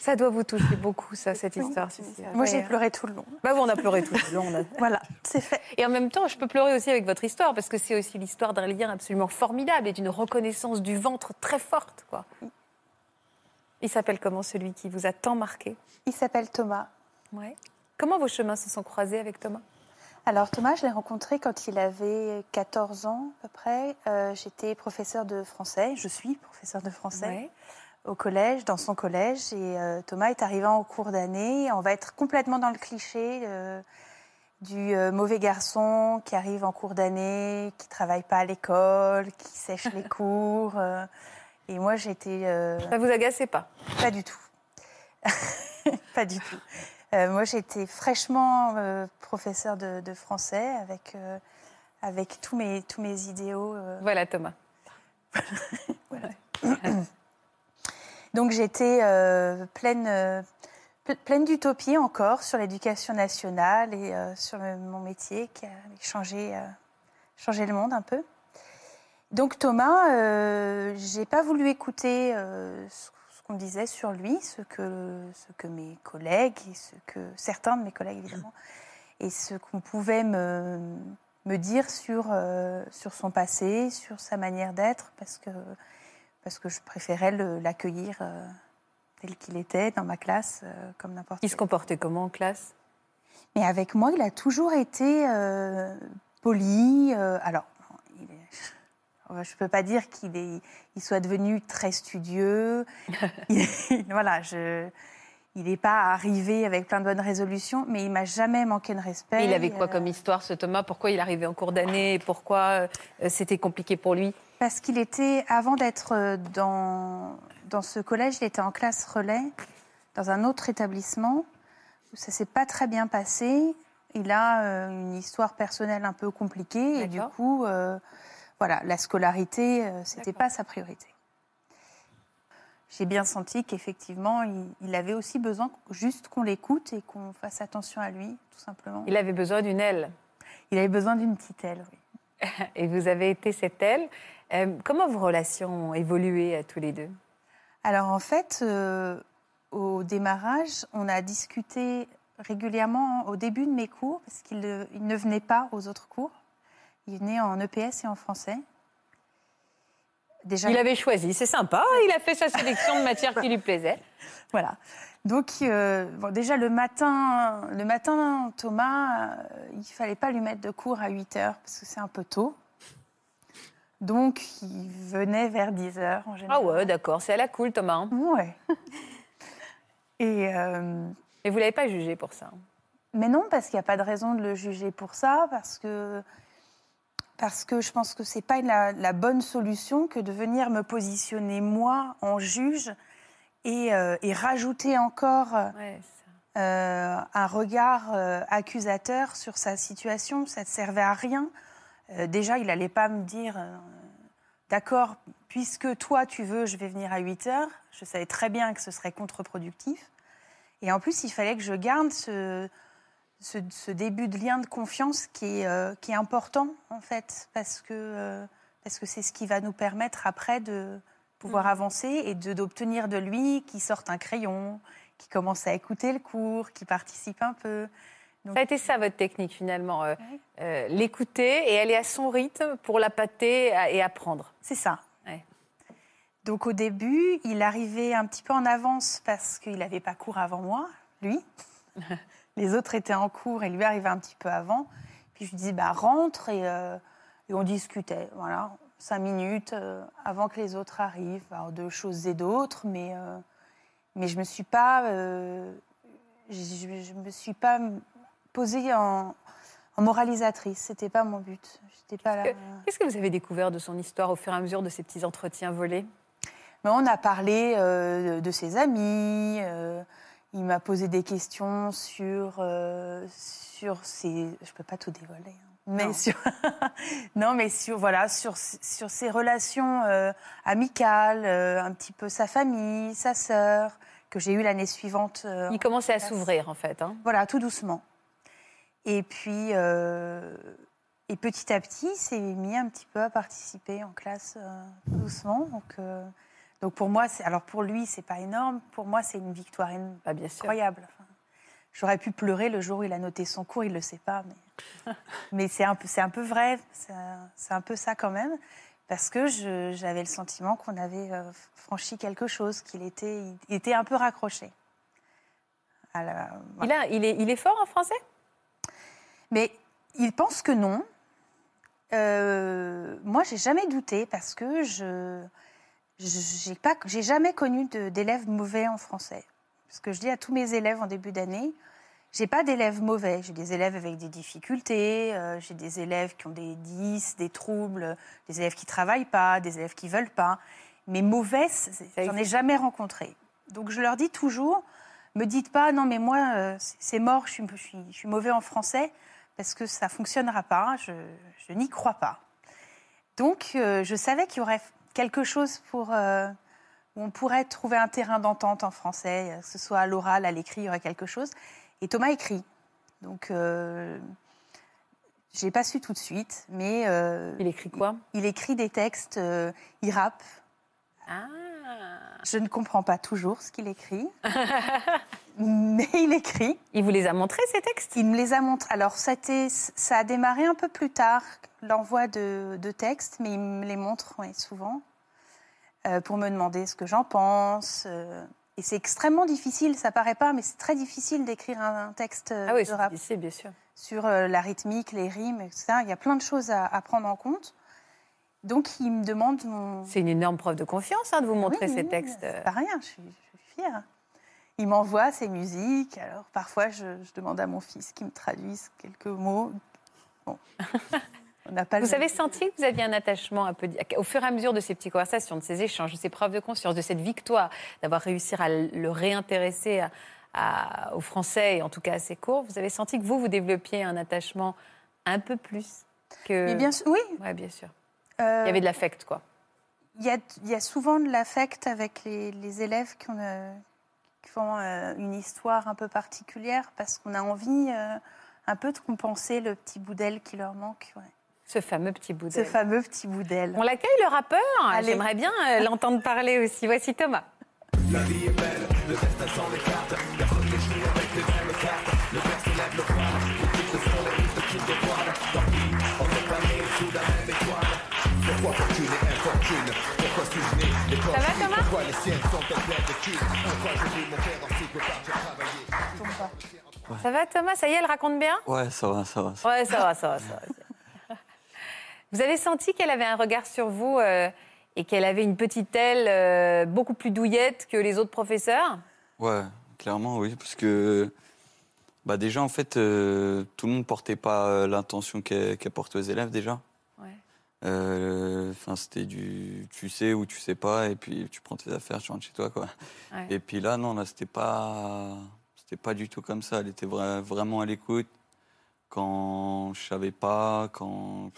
Ça doit vous toucher beaucoup, ça, cette histoire. Moi, j'ai pleuré tout le long. Bah, vous, on a pleuré tout le long. on a- [laughs] Voilà, c'est fait. Et en même temps, je peux pleurer aussi avec votre histoire, parce que c'est aussi l'histoire d'un lien absolument formidable et d'une reconnaissance du ventre très forte. Quoi. Il s'appelle comment celui qui vous a tant marqué? Il s'appelle Thomas. Ouais. Comment vos chemins se sont croisés avec Thomas? Alors Thomas, je l'ai rencontré quand il avait 14 ans à peu près. Euh, J'étais professeur de français, je suis professeur de français Ouais. au collège, dans son collège. Et euh, Thomas est arrivé en cours d'année. On va être complètement dans le cliché euh, du mauvais garçon qui arrive en cours d'année, qui travaille pas à l'école, qui sèche les [laughs] cours. et moi, j'étais Ça vous agacez pas? pas du tout. [laughs] pas du tout. Euh, moi, j'étais fraîchement euh, professeur de, de français avec, euh, avec tous, mes, tous mes idéaux. euh. Voilà, Thomas. [laughs] Donc, j'étais pleine, ple- pleine d'utopie encore sur l'éducation nationale et sur le- mon métier qui a changé, changé le monde un peu. Donc, Thomas, j'ai pas voulu écouter ce qu'on disait sur lui, ce que, ce que mes collègues, et ce que certains de mes collègues évidemment, et ce qu'on pouvait me, me dire sur, euh, sur son passé, sur sa manière d'être, parce que, parce que je préférais l'accueillir euh, tel qu'il était dans ma classe, euh, comme n'importe Il se comportait comment en classe? Mais avec moi, il a toujours été poli. alors, il est- je ne peux pas dire qu'il est, il soit devenu très studieux. [laughs] Il- voilà, je, il n'est pas arrivé avec plein de bonnes résolutions, mais il m'a jamais manqué de respect. Mais Il avait quoi euh, comme histoire, ce Thomas? Pourquoi il arrivait en cours d'année Pourquoi euh, c'était compliqué pour lui? Parce qu'il était, avant d'être euh, dans, dans ce collège, il était en classe relais dans un autre établissement où ça s'est pas très bien passé. Il a euh, une histoire personnelle un peu compliquée et du coup, euh, voilà, la scolarité, euh, c'était D'accord. pas sa priorité. J'ai bien senti qu'effectivement, il, il avait aussi besoin juste qu'on l'écoute et qu'on fasse attention à lui, tout simplement. Il avait besoin d'une aile. Il avait besoin d'une petite aile, oui. [laughs] Et vous avez été cette aile. Euh, comment vos relations ont évolué à tous les deux? Alors en fait, euh, au démarrage, on a discuté régulièrement au début de mes cours, parce qu'il ne- il ne venait pas aux autres cours. Il venait en EPS et en français. Déjà, Il avait choisi, c'est sympa. Il a fait sa sélection de matières qui lui plaisaient. [laughs] Voilà. Donc, euh, bon, déjà, le matin, le matin Thomas, euh, il fallait pas lui mettre de cours à 8 heures, parce que c'est un peu tôt. Donc, il venait vers 10 heures en général. Ah ouais, d'accord, c'est à la cool, Thomas. hein. Ouais. [laughs] Et euh, Mais vous l'avez pas jugé pour ça? mais non, parce qu'il n'y a pas de raison de le juger pour ça, parce que parce que je pense que c'est pas la, la bonne solution que de venir me positionner moi en juge et, euh, et rajouter encore euh, Ouais, euh, un regard euh, accusateur sur sa situation. Ça ne servait à rien. Déjà, il n'allait pas me dire D'accord, puisque toi tu veux, je vais venir à 8 heures. Je savais très bien que ce serait contre-productif. Et en plus, il fallait que je garde ce, ce, ce début de lien de confiance qui est, euh, qui est important, en fait, parce que euh, parce que c'est ce qui va nous permettre après de pouvoir avancer et d'obtenir de lui qu'il sorte un crayon, qui commence à écouter le cours, qui participe un peu. Ça a été ça votre technique finalement, euh, euh, l'écouter et aller à son rythme pour la pâter et apprendre. C'est ça. Ouais. Donc au début, il arrivait un petit peu en avance parce qu'il n'avait pas cours avant moi, lui. [laughs] Les autres étaient en cours et lui arrivait un petit peu avant. Puis je lui disais, bah, rentre et, euh, et on discutait. Voilà, cinq minutes euh, avant que les autres arrivent, alors, de choses et d'autres. Mais, euh, mais je ne me suis pas, je, me suis pas posée en, en moralisatrice. C'était pas mon but. J'étais pas là. Qu'est-ce que vous avez découvert de son histoire au fur et à mesure de ces petits entretiens volés? Mais on a parlé de ses amis. Il m'a posé des questions sur, euh, sur ses. Je peux pas tout dévoiler. hein. Mais Non. sur [laughs] non, mais sur voilà sur sur ses relations euh, amicales, euh, un petit peu sa famille, sa sœur que j'ai eu l'année suivante. Il en commençait à s'ouvrir en fait. hein. Voilà, tout doucement. Et puis, et petit à petit, il s'est mis un petit peu à participer en classe tout doucement. Donc, donc pour moi, alors pour lui, c'est pas énorme. Pour moi, c'est une victoire bien sûr. incroyable. Enfin, J'aurais pu pleurer le jour où il a noté son cours, il le sait pas, mais, [laughs] mais c'est un peu, c'est un peu vrai. C'est un- peu ça quand même, parce que j'avais le sentiment qu'on avait euh, franchi quelque chose, qu'il était, il était un peu raccroché. À la- Il, a, il, est, il est fort en français? Mais il pense que non. Euh, moi, j'ai jamais douté parce que je j'ai pas j'ai jamais connu d'élèves mauvais en français. Ce que je dis à tous mes élèves en début d'année, j'ai pas d'élèves mauvais. J'ai des élèves avec des difficultés, euh, j'ai des élèves qui ont des 10, des troubles, des élèves qui travaillent pas, des élèves qui veulent pas. Mais mauvais, j'en ai jamais rencontré. Donc je leur dis toujours, me dites pas non mais moi euh, c'est c'est mort, je suis, je, suis, je suis mauvais en français parce que ça fonctionnera pas, je, je n'y crois pas. Donc euh, je savais qu'il y aurait quelque chose pour euh, où on pourrait trouver un terrain d'entente en français, euh, que ce soit à l'oral, à l'écrit, il y aurait quelque chose. Et Thomas écrit. Donc euh, j'ai pas su tout de suite, mais euh, Il écrit quoi? il écrit des textes, il rappe. Ah Je ne comprends pas toujours ce qu'il écrit, [laughs] mais il écrit. Il vous les a montrés ces textes? Il me les a montrés. Alors, ça, a été- ça a démarré un peu plus tard, l'envoi de, de textes, mais il me les montre ouais, souvent euh, pour me demander ce que j'en pense. euh, et c'est extrêmement difficile, ça paraît pas, mais c'est très difficile d'écrire un, texte euh, Ah oui, de c'est rap difficile, bien sûr. sur la rythmique, les rimes, etc. Il y a plein de choses à, à prendre en compte. Donc, il me demande mon, C'est une énorme preuve de confiance hein, de vous montrer oui, ces oui, textes. C'est pas rien, je suis, je suis fière. Il m'envoie ses musiques. Alors parfois, je, je demande à mon fils qu'il me traduise quelques mots. Bon, [laughs] on n'a pas. Vous le- avez senti que vous aviez un attachement un peu au fur et à mesure de ces petites conversations, de ces échanges, de ces preuves de conscience, de cette victoire, d'avoir réussi à le réintéresser à- à- au français et en tout cas à ses cours. Vous avez senti que vous vous développiez un attachement un peu plus que. Mais bien sûr, oui. Ouais, bien sûr. Euh, Il y avait de l'affect, quoi. Il y a, il y a souvent de l'affect avec les, les élèves qui, ont, euh, qui font euh, une histoire un peu particulière parce qu'on a envie euh, un peu de compenser le petit bout d'aile qui leur manque. ouais. Ce fameux petit bout Ce d'aile. fameux petit bout d'aile. On l'accueille, le rappeur? J'aimerais bien euh, l'entendre parler aussi. Voici Thomas. La vie est belle, le destin sans les cartes. Personne n'échoue avec les mêmes cartes. Le père se lève le voile, les sont les listes qui dévoilent. Tant pis, on est pas nés sous la même. Pourquoi fortune et infortune? Pourquoi suis-je né Les Ça va, Thomas? Pourquoi les siennes sont-elles pleines de thunes Pourquoi j'ai vu mon père ainsi que partir travailler Ça va, Thomas? Ça y est, elle raconte bien? Ouais, ça va, ça va. ça va. Ouais, ça va, ça va, ça va. Vous avez senti qu'elle avait un regard sur vous euh, et qu'elle avait une petite aile euh, beaucoup plus douillette que les autres professeurs? Ouais, clairement, oui, parce que bah déjà, en fait, euh, tout le monde portait pas l'intention qu'elle qu'elle porte aux élèves déjà. Euh, Enfin, c'était du tu sais ou tu sais pas, et puis tu prends tes affaires, tu rentres chez toi, quoi. Ouais. Et puis là, non, là, c'était pas, c'était pas du tout comme ça. Elle était vra- vraiment à l'écoute quand je savais pas, quand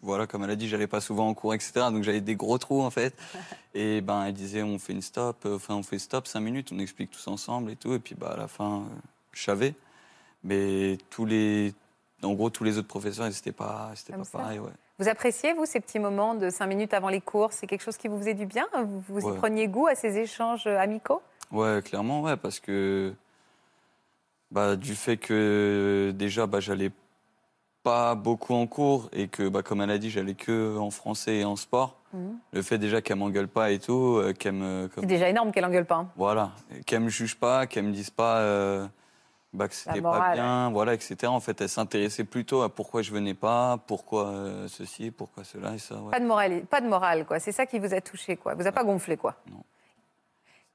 voilà, comme elle a dit, j'allais pas souvent en cours, etc. Donc j'avais des gros trous en fait. [laughs] Et ben elle disait, on fait une stop, euh, enfin on fait stop cinq minutes, on explique tous ensemble et tout. Et puis bah à la fin, euh, je savais. Mais tous les, en gros, tous les autres professeurs, ils étaient pas, c'était pas ça. pareil. ouais. Vous appréciez, vous, ces petits moments de cinq minutes avant les cours? C'est quelque chose qui vous faisait du bien? Vous, vous y preniez goût à ces échanges euh, amicaux? Ouais, clairement, ouais, parce que bah, du fait que déjà, bah, j'allais pas beaucoup en cours et que, bah, comme elle a dit, j'allais que en français et en sport. Mhm. Le fait déjà qu'elle m'engueule pas et tout, euh, qu'elle me, C'est déjà énorme qu'elle engueule pas. hein. voilà, qu'elle me juge pas, qu'elle me dise pas euh, bah, que c'était pas bien, voilà, etc. En fait, elle s'intéressait plutôt à pourquoi je venais pas, pourquoi euh, ceci, pourquoi cela et ça. ouais. Pas de morale, pas de morale quoi. C'est ça qui vous a touché, quoi. Vous a pas gonflé, quoi. Non.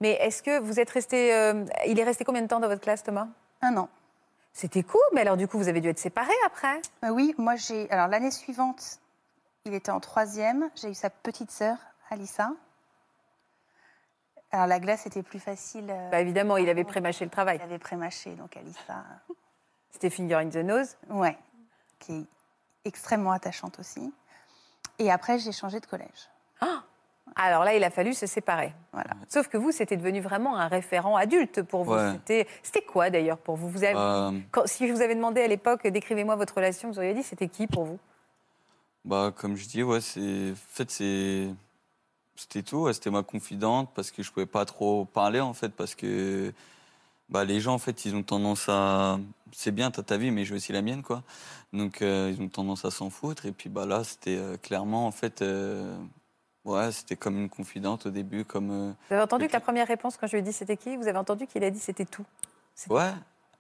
Mais est-ce que vous êtes resté. euh, il est resté combien de temps dans votre classe, Thomas? Un an. C'était cool, mais alors du coup, vous avez dû être séparés après Bah oui, moi j'ai. Alors l'année suivante, il était en troisième. J'ai eu sa petite sœur, Alissa. Alors la glace était plus facile. euh, Bah évidemment, il avait prémâché le travail. Il avait prémâché, donc Alissa. C'était Finger in the Nose. Ouais, qui est extrêmement attachante aussi. Et après, j'ai changé de collège. Alors là, il a fallu se séparer. Voilà. Sauf que vous, c'était devenu vraiment un référent adulte pour vous. Ouais. C'était, c'était quoi d'ailleurs pour vous, vous avez, Bah, quand- Si je vous avais demandé à l'époque, décrivez-moi votre relation, vous auriez dit c'était qui pour vous? Bah, comme je dis, ouais, c'est. En fait, c'est. C'était tout, ouais, c'était ma confidente parce que je pouvais pas trop parler, en fait, parce que. Bah, les gens, en fait, ils ont tendance à. C'est bien, t'as ta vie, mais j'ai aussi la mienne, quoi. Donc, euh, ils ont tendance à s'en foutre. Et puis, bah, là, c'était euh, clairement, en fait. euh, Ouais, c'était comme une confidente au début, comme. Vous avez entendu que la première réponse, quand je lui ai dit c'était qui, vous avez entendu qu'il a dit c'était tout. Ouais,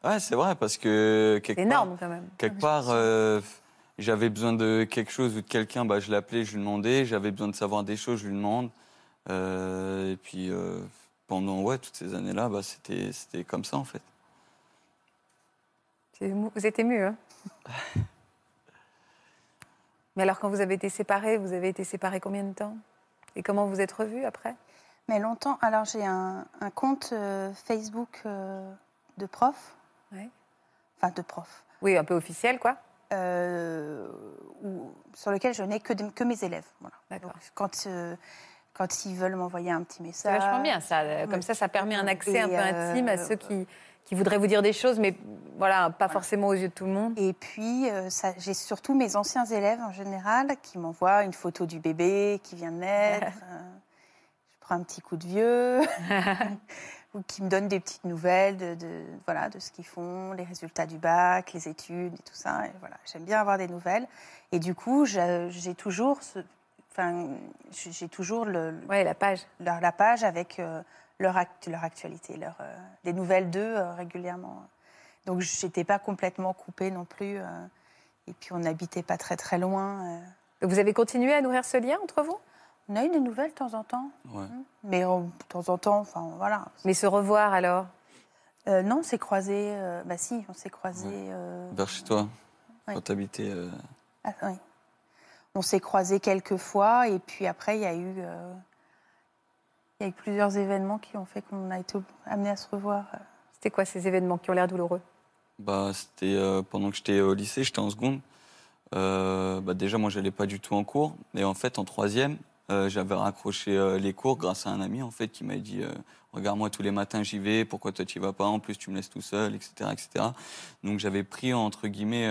ouais, c'est vrai, parce que. quelque part- énorme quand même. Quelque part, j'avais besoin de quelque chose ou de quelqu'un, bah, je l'appelais, je lui demandais. J'avais besoin de savoir des choses, je lui demande. Euh, et puis, euh, pendant ouais, toutes ces années-là, bah, c'était c'était comme ça, en fait. Vous êtes ému, hein [laughs] Mais alors, quand vous avez été séparés, vous avez été séparés combien de temps? Et comment vous êtes revus après? Mais longtemps. Alors j'ai un, un compte euh, Facebook euh, de prof. Ouais. Enfin, de prof. Oui, un peu officiel, quoi. Euh, où- sur lequel je n'ai que, que mes élèves. Voilà. Donc, Quand, euh, quand ils veulent m'envoyer un petit C'est message. vachement bien, ça. Comme ça, ça permet un accès Et, un peu euh, intime à ceux qui, qui voudraient vous dire des choses, mais voilà, pas forcément aux yeux de tout le monde. Et puis, euh, j'ai surtout mes anciens élèves en général qui m'envoient une photo du bébé qui vient de naître. je prends un petit coup de vieux. [laughs] ou qui me donnent des petites nouvelles de, de- voilà, de ce qu'ils font, les résultats du bac, les études et tout ça. Et voilà, J'aime bien avoir des nouvelles. Et du coup, j'ai toujours, ce- enfin, j'ai toujours le, Ouais, la page. la page avec euh, leur, act- leur actualité, leur, euh, des nouvelles d'eux euh, régulièrement. Donc, j'étais pas complètement coupée non plus. et puis, on n'habitait pas très très loin. Vous avez continué à nourrir ce lien entre vous? On a eu des nouvelles de temps en temps. Ouais. Mais euh, de temps en temps, enfin voilà. Mais se revoir alors? Euh, non, on s'est croisés. euh, bah si, on s'est croisés. euh, Vers chez toi, Ouais. quand t'habitais. euh, ah, oui. On s'est croisés quelques fois et puis après, il y a eu, euh, il y a eu plusieurs événements qui ont fait qu'on a été amenés à se revoir. C'était quoi ces événements qui ont l'air douloureux? Bah, c'était euh, pendant que j'étais au lycée, j'étais en seconde. Euh, bah, déjà, moi, j'allais pas du tout en cours. Et en fait, en troisième, euh, j'avais raccroché euh, les cours grâce à un ami en fait qui m'a dit euh, regarde-moi tous les matins j'y vais, pourquoi toi tu vas pas? En plus, tu me laisses tout seul, etc., etc. Donc, j'avais pris entre guillemets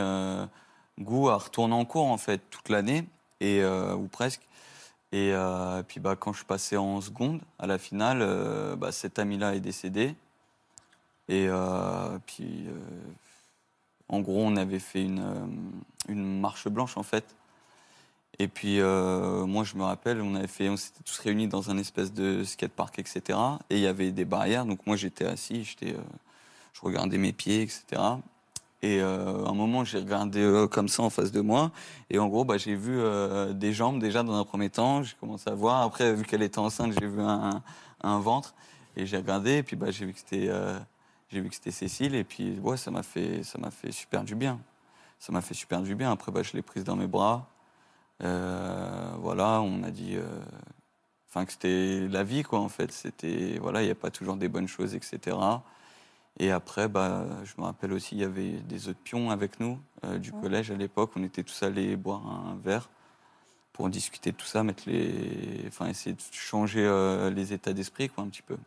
goût à retourner en cours en fait toute l'année et ou presque. Et puis bah, quand je passais en seconde, à la finale, bah, cet ami-là est décédé. Et puis, en gros, on avait fait une, une marche blanche, en fait. Et puis, euh, moi, je me rappelle, on avait fait, on s'était tous réunis dans un espèce de skatepark, etc. Et il y avait des barrières. Donc, moi, j'étais assis, j'étais, euh, je regardais mes pieds, etc. Et euh, à un moment, j'ai regardé comme ça en face de moi. Et en gros, bah, j'ai vu des jambes déjà dans un premier temps. J'ai commencé à voir. Après, vu qu'elle était enceinte, j'ai vu un, un ventre. Et j'ai regardé. Et puis, bah, j'ai vu que c'était j'ai vu que c'était Cécile. Et puis, ouais, ça m'a fait, ça m'a fait super du bien. Ça m'a fait super du bien. Après, bah, je l'ai prise dans mes bras. Euh, voilà, on m'a dit. euh, Enfin, que c'était la vie, quoi, en fait. C'était. Voilà, il n'y a pas toujours des bonnes choses, etc. Et après, bah, je me rappelle aussi, il y avait des autres pions avec nous euh, du collège à l'époque. On était tous allés boire un verre pour discuter de tout ça, mettre les, enfin, essayer de changer euh, les états d'esprit, quoi, un petit peu.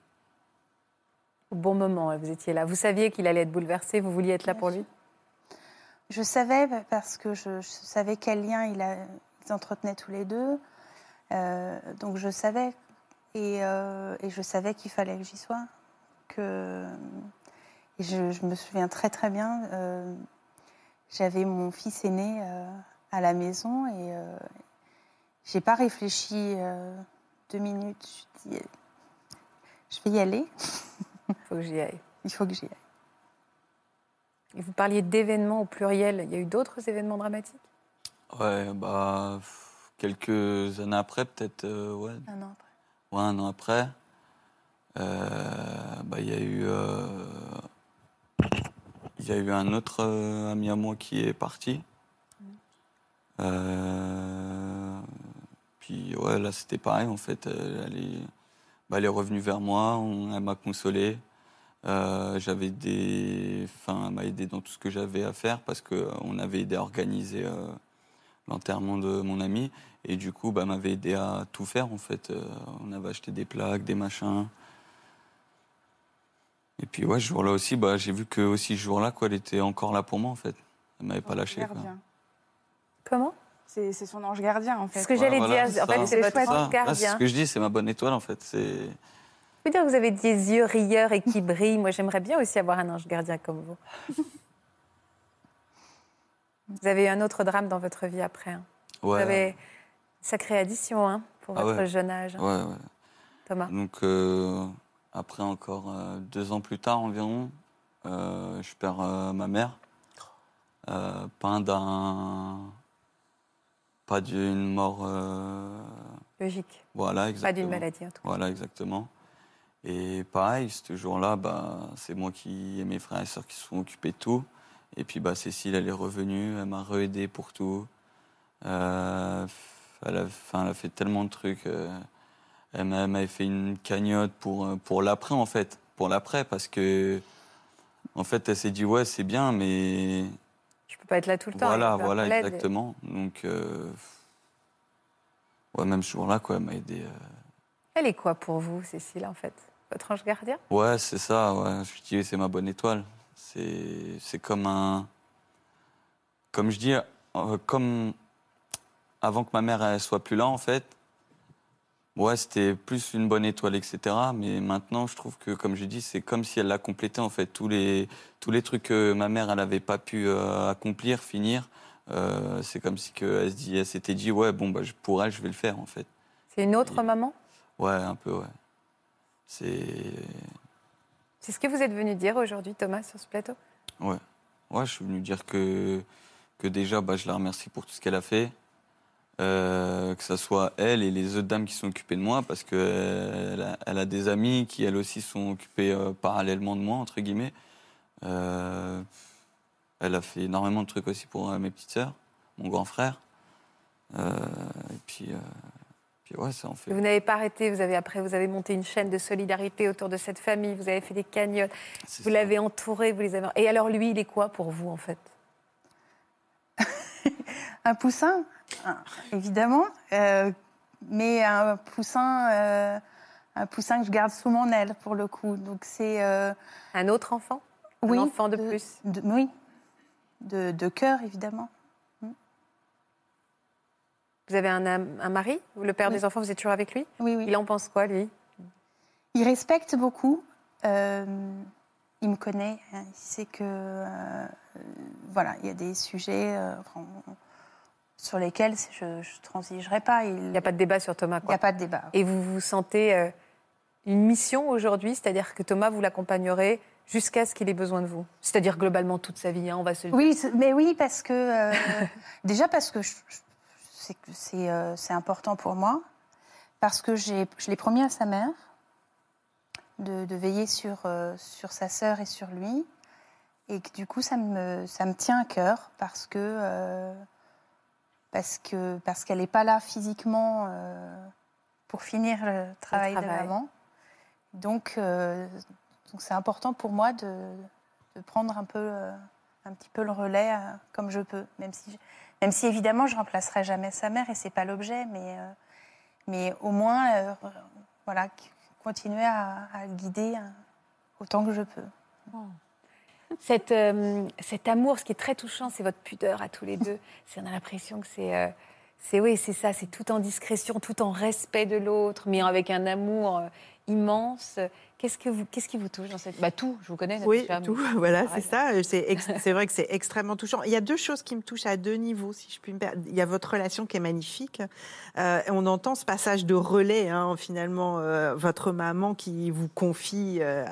Au bon moment, vous étiez là. Vous saviez qu'il allait être bouleversé, vous vouliez être là pour lui? Je savais parce que je, je savais quel lien il a- ils entretenaient tous les deux. Euh, donc je savais. Et, euh, et je savais qu'il fallait que j'y sois. Que... Et je, je me souviens très très bien. euh, J'avais mon fils aîné à la maison et j'ai pas réfléchi deux minutes. Je dis, je vais y aller. Il faut que j'y aille. Il faut que j'y aille. Et vous parliez d'événements au pluriel. Il y a eu d'autres événements dramatiques? Ouais, bah, quelques années après, peut-être, euh, ouais, Un an après. ouais, un an après, euh, bah, il y a eu, euh, il y a eu un autre ami à moi qui est parti. Euh, puis ouais, là c'était pareil en fait. Elle, est, bah, elle est revenue vers moi, on- elle m'a consolé. Euh, j'avais des, enfin, elle m'a aidé dans tout ce que j'avais à faire parce que on avait aidé à organiser euh, l'enterrement de mon ami et du coup, bah, elle m'avait aidé à tout faire en fait. Euh, on avait acheté des plaques, des machins. Et puis ouais, ce jour-là aussi, bah, j'ai vu que aussi ce jour-là, quoi, elle était encore là pour moi en fait. Elle m'avait pas lâché. quoi. Gardien. Comment? C'est c'est son ange gardien, en fait. C'est ce que j'allais Voilà, dire. En ça, fait, c'est votre ange Là, gardien. ce que je dis, c'est ma bonne étoile en fait. C'est Je veux dire que vous avez des yeux rieurs et qui brillent. Moi, j'aimerais bien aussi avoir un ange gardien comme vous. [laughs] Vous avez eu un autre drame dans votre vie après. hein. Vous avez une sacrée addition hein, pour Ah votre ouais. jeune âge. Ouais. Thomas. Donc euh, après encore euh, deux ans plus tard environ, euh, je perds ma mère. Pas d'un, pas d'une mort. Logique. Voilà, exactement. Pas d'une maladie, en tout cas. Voilà, exactement. Et pareil, ce jour-là, bah, c'est moi qui et mes frères et sœurs qui se sont occupés de tout. Et puis bah, Cécile, elle est revenue, elle m'a re-aidé pour tout. Euh, elle, a, enfin, elle a fait tellement de trucs. euh, elle m'a- elle m'avait fait une cagnotte pour, euh, pour l'après, en fait. Pour l'après, parce que, en fait, elle s'est dit, ouais, c'est bien, mais Je peux pas être là tout le temps. voilà, voilà, exactement. Donc, euh, ouais, même ce jour-là, quoi, elle m'a aidé. euh, Elle est quoi pour vous, Cécile, en fait? Votre ange gardien? Ouais, c'est ça. Ouais. Je dis, c'est ma bonne étoile. C'est, comme un, comme je dis, euh, comme avant que ma mère elle soit plus là, en fait. Ouais, c'était plus une bonne étoile, etc. Mais maintenant, je trouve que, comme je dis, c'est comme si elle l'a complété, en fait. Tous les, tous les trucs que ma mère, elle n'avait pas pu euh, accomplir, finir, euh, c'est comme si que elle, se dit, elle s'était dit, ouais, bon, bah, pour elle, je vais le faire, en fait. C'est une autre maman? Ouais, un peu, ouais. C'est. C'est ce que vous êtes venu dire aujourd'hui, Thomas, sur ce plateau? Ouais. Ouais, je suis venu dire que, que déjà, bah, je la remercie pour tout ce qu'elle a fait. Euh, que ce soit elle et les autres dames qui sont occupées de moi, parce qu'elle a, elle a des amis qui, elles aussi, sont occupées euh, parallèlement de moi, entre guillemets. Euh, elle a fait énormément de trucs aussi pour mes petites sœurs, mon grand frère. Et puis, puis ouais, ça en fait. Et Vous n'avez pas arrêté, vous avez après, vous avez monté une chaîne de solidarité autour de cette famille, vous avez fait des cagnottes, vous l'avez entouré, vous les avez. Et alors lui, il est quoi pour vous en fait? [laughs] Un poussin, hein, évidemment, euh, mais un poussin, euh, un poussin que je garde sous mon aile pour le coup. Donc c'est euh, un autre enfant, oui, un enfant de, plus? de- oui, de, de cœur évidemment. Vous avez un, mari, le père Oui. des enfants, vous êtes toujours avec lui? Oui, oui. Il en pense quoi lui? Il respecte beaucoup. euh, il me connaît. hein, il sait que euh, voilà, il y a des sujets euh, sur lesquels je ne transigerai pas. Il n'y a pas de débat sur Thomas. Il n'y a pas de débat. Et vous vous sentez une mission aujourd'hui, c'est-à-dire que Thomas, vous l'accompagnerez jusqu'à ce qu'il ait besoin de vous? C'est-à-dire globalement toute sa vie, hein, on va se le dire. Oui, mais oui, parce que euh, [laughs] déjà parce que je- je- c'est euh, c'est important pour moi, parce que je l'ai promis à sa mère de, de veiller sur euh, sur sa sœur et sur lui, et que du coup ça me ça me tient à cœur parce que euh, parce que parce qu'elle n'est pas là physiquement pour finir le travail, de travail. maman. Donc donc c'est important pour moi de, de prendre un peu un petit peu le relais comme je peux, même si, même si évidemment je remplacerai jamais sa mère et c'est pas l'objet, mais, euh, mais au moins euh, voilà, continuer à, à le guider euh, autant que je peux. Cette, euh, cet amour, ce qui est très touchant, c'est votre pudeur à tous les deux. [laughs] On a l'impression que c'est, c'est oui, c'est ça, c'est tout en discrétion, tout en respect de l'autre, mais avec un amour immense. Qu'est-ce que vous, qu'est-ce qui vous touche dans cette, bah tout, je vous connais. Oui, tout, [laughs] voilà, c'est ça. Euh, [laughs] C'est vrai que c'est extrêmement touchant. Il y a deux choses qui me touchent à deux niveaux, si je puis me permettre. Il y a votre relation qui est magnifique. Euh, on entend ce passage de relais, hein, finalement, euh, votre maman qui vous confie euh,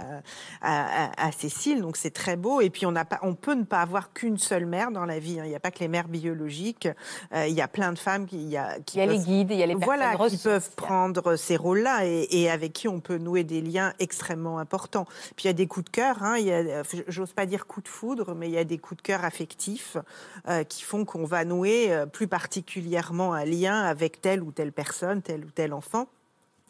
à, à- à Cécile, donc c'est très beau. Et puis on n'a pas, on peut ne pas avoir qu'une seule mère dans la vie. hein. Il n'y a pas que les mères biologiques. Il y a plein de femmes qui, il y a, qui Il y a les peuvent- guides, il y a les voilà, qui peuvent prendre ces rôles-là et, et avec qui on peut nouer des liens extrêmement importants. Puis il y a des coups de cœur, hein, il j'ose pas dire coups de foudre, mais il y a des coups de cœur affectifs euh, qui font qu'on va nouer euh, plus particulièrement un lien avec telle ou telle personne, tel ou tel enfant.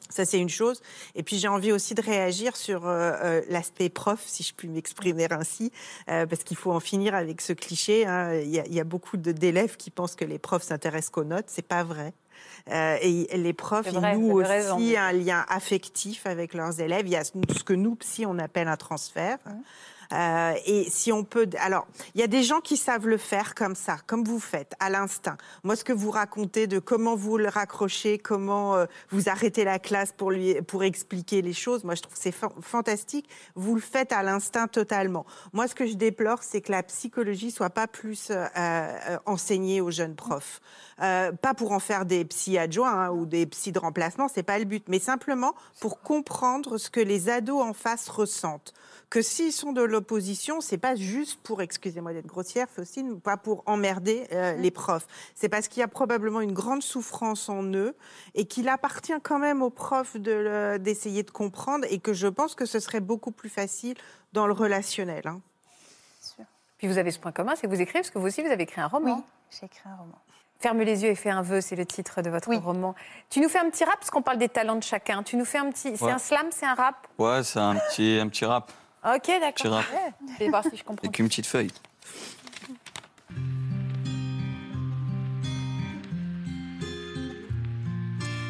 Ça, c'est une chose. Et puis, j'ai envie aussi de réagir sur euh, l'aspect prof, si je puis m'exprimer ainsi, parce qu'il faut en finir avec ce cliché. hein. Il y, a, y a beaucoup d'élèves qui pensent que les profs s'intéressent qu'aux notes. C'est pas vrai. Euh, et les profs, C'est ils vrai, nouent raison. aussi un lien affectif avec leurs élèves. Il y a ce que nous, psy, on appelle un transfert. Euh, et si on peut, alors il y a des gens qui savent le faire comme ça, comme vous faites, à l'instinct. Moi, ce que vous racontez de comment vous le raccrochez, comment euh, vous arrêtez la classe pour lui, pour expliquer les choses, moi je trouve c'est fa- fantastique. Vous le faites à l'instinct totalement. Moi, ce que je déplore, c'est que la psychologie soit pas plus euh, euh, enseignée aux jeunes profs. Euh, pas pour en faire des psy adjoints hein, ou des psy de remplacement, c'est pas le but, mais simplement pour comprendre ce que les ados en face ressentent. Que s'ils sont de l'opposition, c'est pas juste pour, excusez-moi d'être grossière, Faustine, pas pour emmerder euh, les profs. C'est parce qu'il y a probablement une grande souffrance en eux et qu'il appartient quand même aux profs d'essayer de comprendre et que je pense que ce serait beaucoup plus facile dans le relationnel. hein. Puis vous avez ce point commun, c'est que vous écrivez, parce que vous aussi, vous avez écrit un roman. Oui, j'ai écrit un roman. Ferme les yeux et fais un vœu, c'est le titre de votre roman. Tu nous fais un petit rap, parce qu'on parle des talents de chacun. Tu nous fais un petit. C'est Ouais. un slam, c'est un rap? Ouais, c'est un petit, un petit rap Ok, d'accord. Ouais. Je vais voir si je comprends. avec une petite feuille.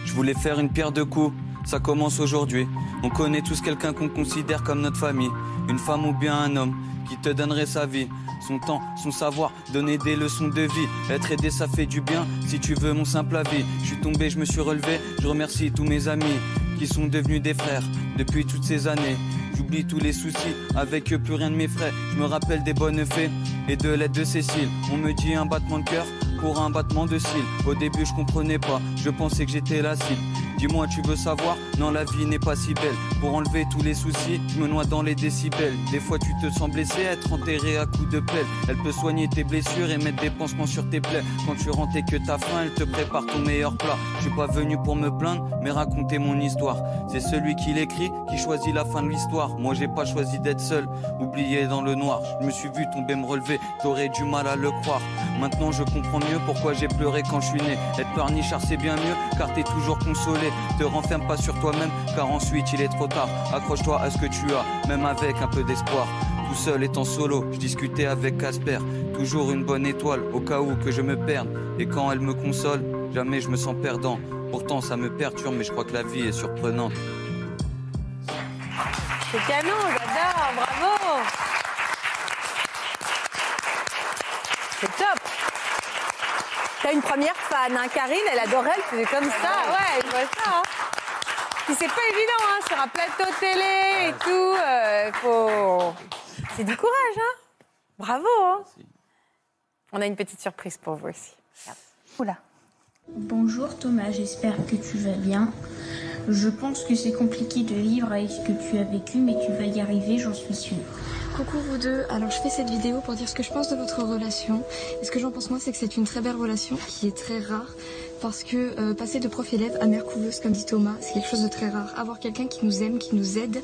Je voulais faire une pierre de coups, ça commence aujourd'hui. On connaît tous quelqu'un qu'on considère comme notre famille. Une femme ou bien un homme qui te donnerait sa vie, son temps, son savoir, donner des leçons de vie. Être aidé, ça fait du bien, si tu veux mon simple avis. Je suis tombé, je me suis relevé, je remercie tous mes amis qui sont devenus des frères depuis toutes ces années. J'oublie tous les soucis, avec plus rien ne m'effraie. Je me rappelle des bonnes fées et de l'aide de Cécile. On me dit un battement de cœur pour un battement de cils. Au début, je comprenais pas, je pensais que j'étais la cible. Dis-moi, tu veux savoir? Non, la vie n'est pas si belle. Pour enlever tous les soucis, je me noie dans les décibels. Des fois, tu te sens blessé, être enterré à coups de pelle. Elle peut soigner tes blessures et mettre des pansements sur tes plaies. Quand tu rentres et que t'as faim, elle te prépare ton meilleur plat. Je suis pas venu pour me plaindre, mais raconter mon histoire. C'est celui qui l'écrit qui choisit la fin de l'histoire. Moi, j'ai pas choisi d'être seul, oublié dans le noir. Je me suis vu tomber, me relever, j'aurais du mal à le croire. Maintenant, je comprends mieux pourquoi j'ai pleuré quand je suis né. Être pleurnichard, c'est bien mieux, car t'es toujours consolé. Te renferme pas sur toi-même, car ensuite il est trop tard. Accroche-toi à ce que tu as, même avec un peu d'espoir. Tout seul étant solo, je discutais avec Casper. Toujours une bonne étoile, au cas où que je me perde. Et quand elle me console, jamais je me sens perdant. Pourtant, ça me perturbe, mais je crois que la vie est surprenante. C'est canon, j'adore, bravo C'est top T'as une première fan, hein, Karine, elle adorait, elle faisait comme ça, ouais, je vois ça. Hein. Puis c'est pas évident, hein, sur un plateau télé et tout, euh, faut... C'est du courage, hein Bravo hein. On a une petite surprise pour vous aussi. Oula. Bonjour Thomas, j'espère que tu vas bien. Je pense que c'est compliqué de vivre avec ce que tu as vécu, mais tu vas y arriver, j'en suis sûre. Coucou vous deux, alors je fais cette vidéo pour dire ce que je pense de votre relation. Et ce que j'en pense moi, c'est que c'est une très belle relation qui est très rare. Parce que euh, passer de prof élève à mère couveuse, comme dit Thomas, c'est quelque chose de très rare. Avoir quelqu'un qui nous aime, qui nous aide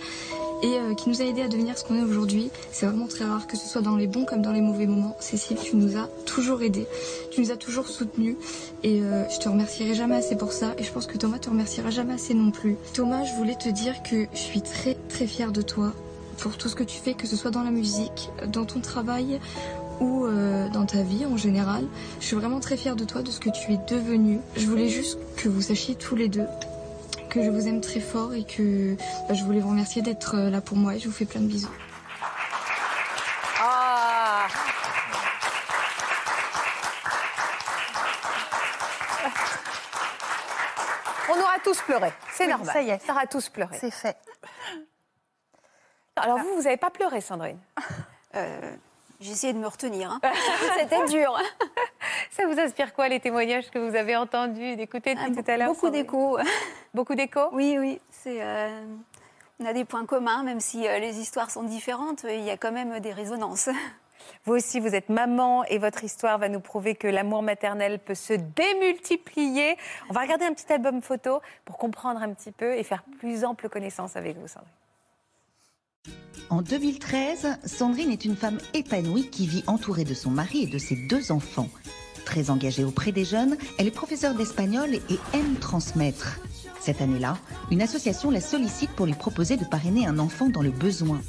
et euh, qui nous a aidé à devenir ce qu'on est aujourd'hui, c'est vraiment très rare, que ce soit dans les bons comme dans les mauvais moments. Cécile, tu nous as toujours aidés, tu nous as toujours soutenus et euh, je te remercierai jamais assez pour ça et je pense que Thomas te remerciera jamais assez non plus. Thomas, je voulais te dire que je suis très très fière de toi pour tout ce que tu fais, que ce soit dans la musique, dans ton travail ou euh, dans ta vie en général. Je suis vraiment très fière de toi, de ce que tu es devenu. Je voulais juste que vous sachiez tous les deux que je vous aime très fort et que bah, je voulais vous remercier d'être euh, là pour moi et je vous fais plein de bisous. Ah On aura tous pleuré, c'est Oui, normal. ça y est. On aura tous pleuré. C'est fait. Alors vous, vous n'avez pas pleuré, Sandrine? Euh, J'ai essayé de me retenir. hein. [laughs] C'était dur. Ça vous inspire quoi, les témoignages que vous avez entendus, d'écouter depuis Ah, tout à l'heure Beaucoup d'échos. Beaucoup d'échos? Oui, oui. C'est, euh, on a des points communs, même si euh, les histoires sont différentes, il y a quand même des résonances. [laughs] Vous aussi, vous êtes maman et votre histoire va nous prouver que l'amour maternel peut se démultiplier. On va regarder un petit album photo pour comprendre un petit peu et faire plus ample connaissance avec vous, Sandrine. En 2013, Sandrine est une femme épanouie qui vit entourée de son mari et de ses deux enfants. Très engagée auprès des jeunes, elle est professeure d'espagnol et aime transmettre. Cette année-là, une association la sollicite pour lui proposer de parrainer un enfant dans le besoin.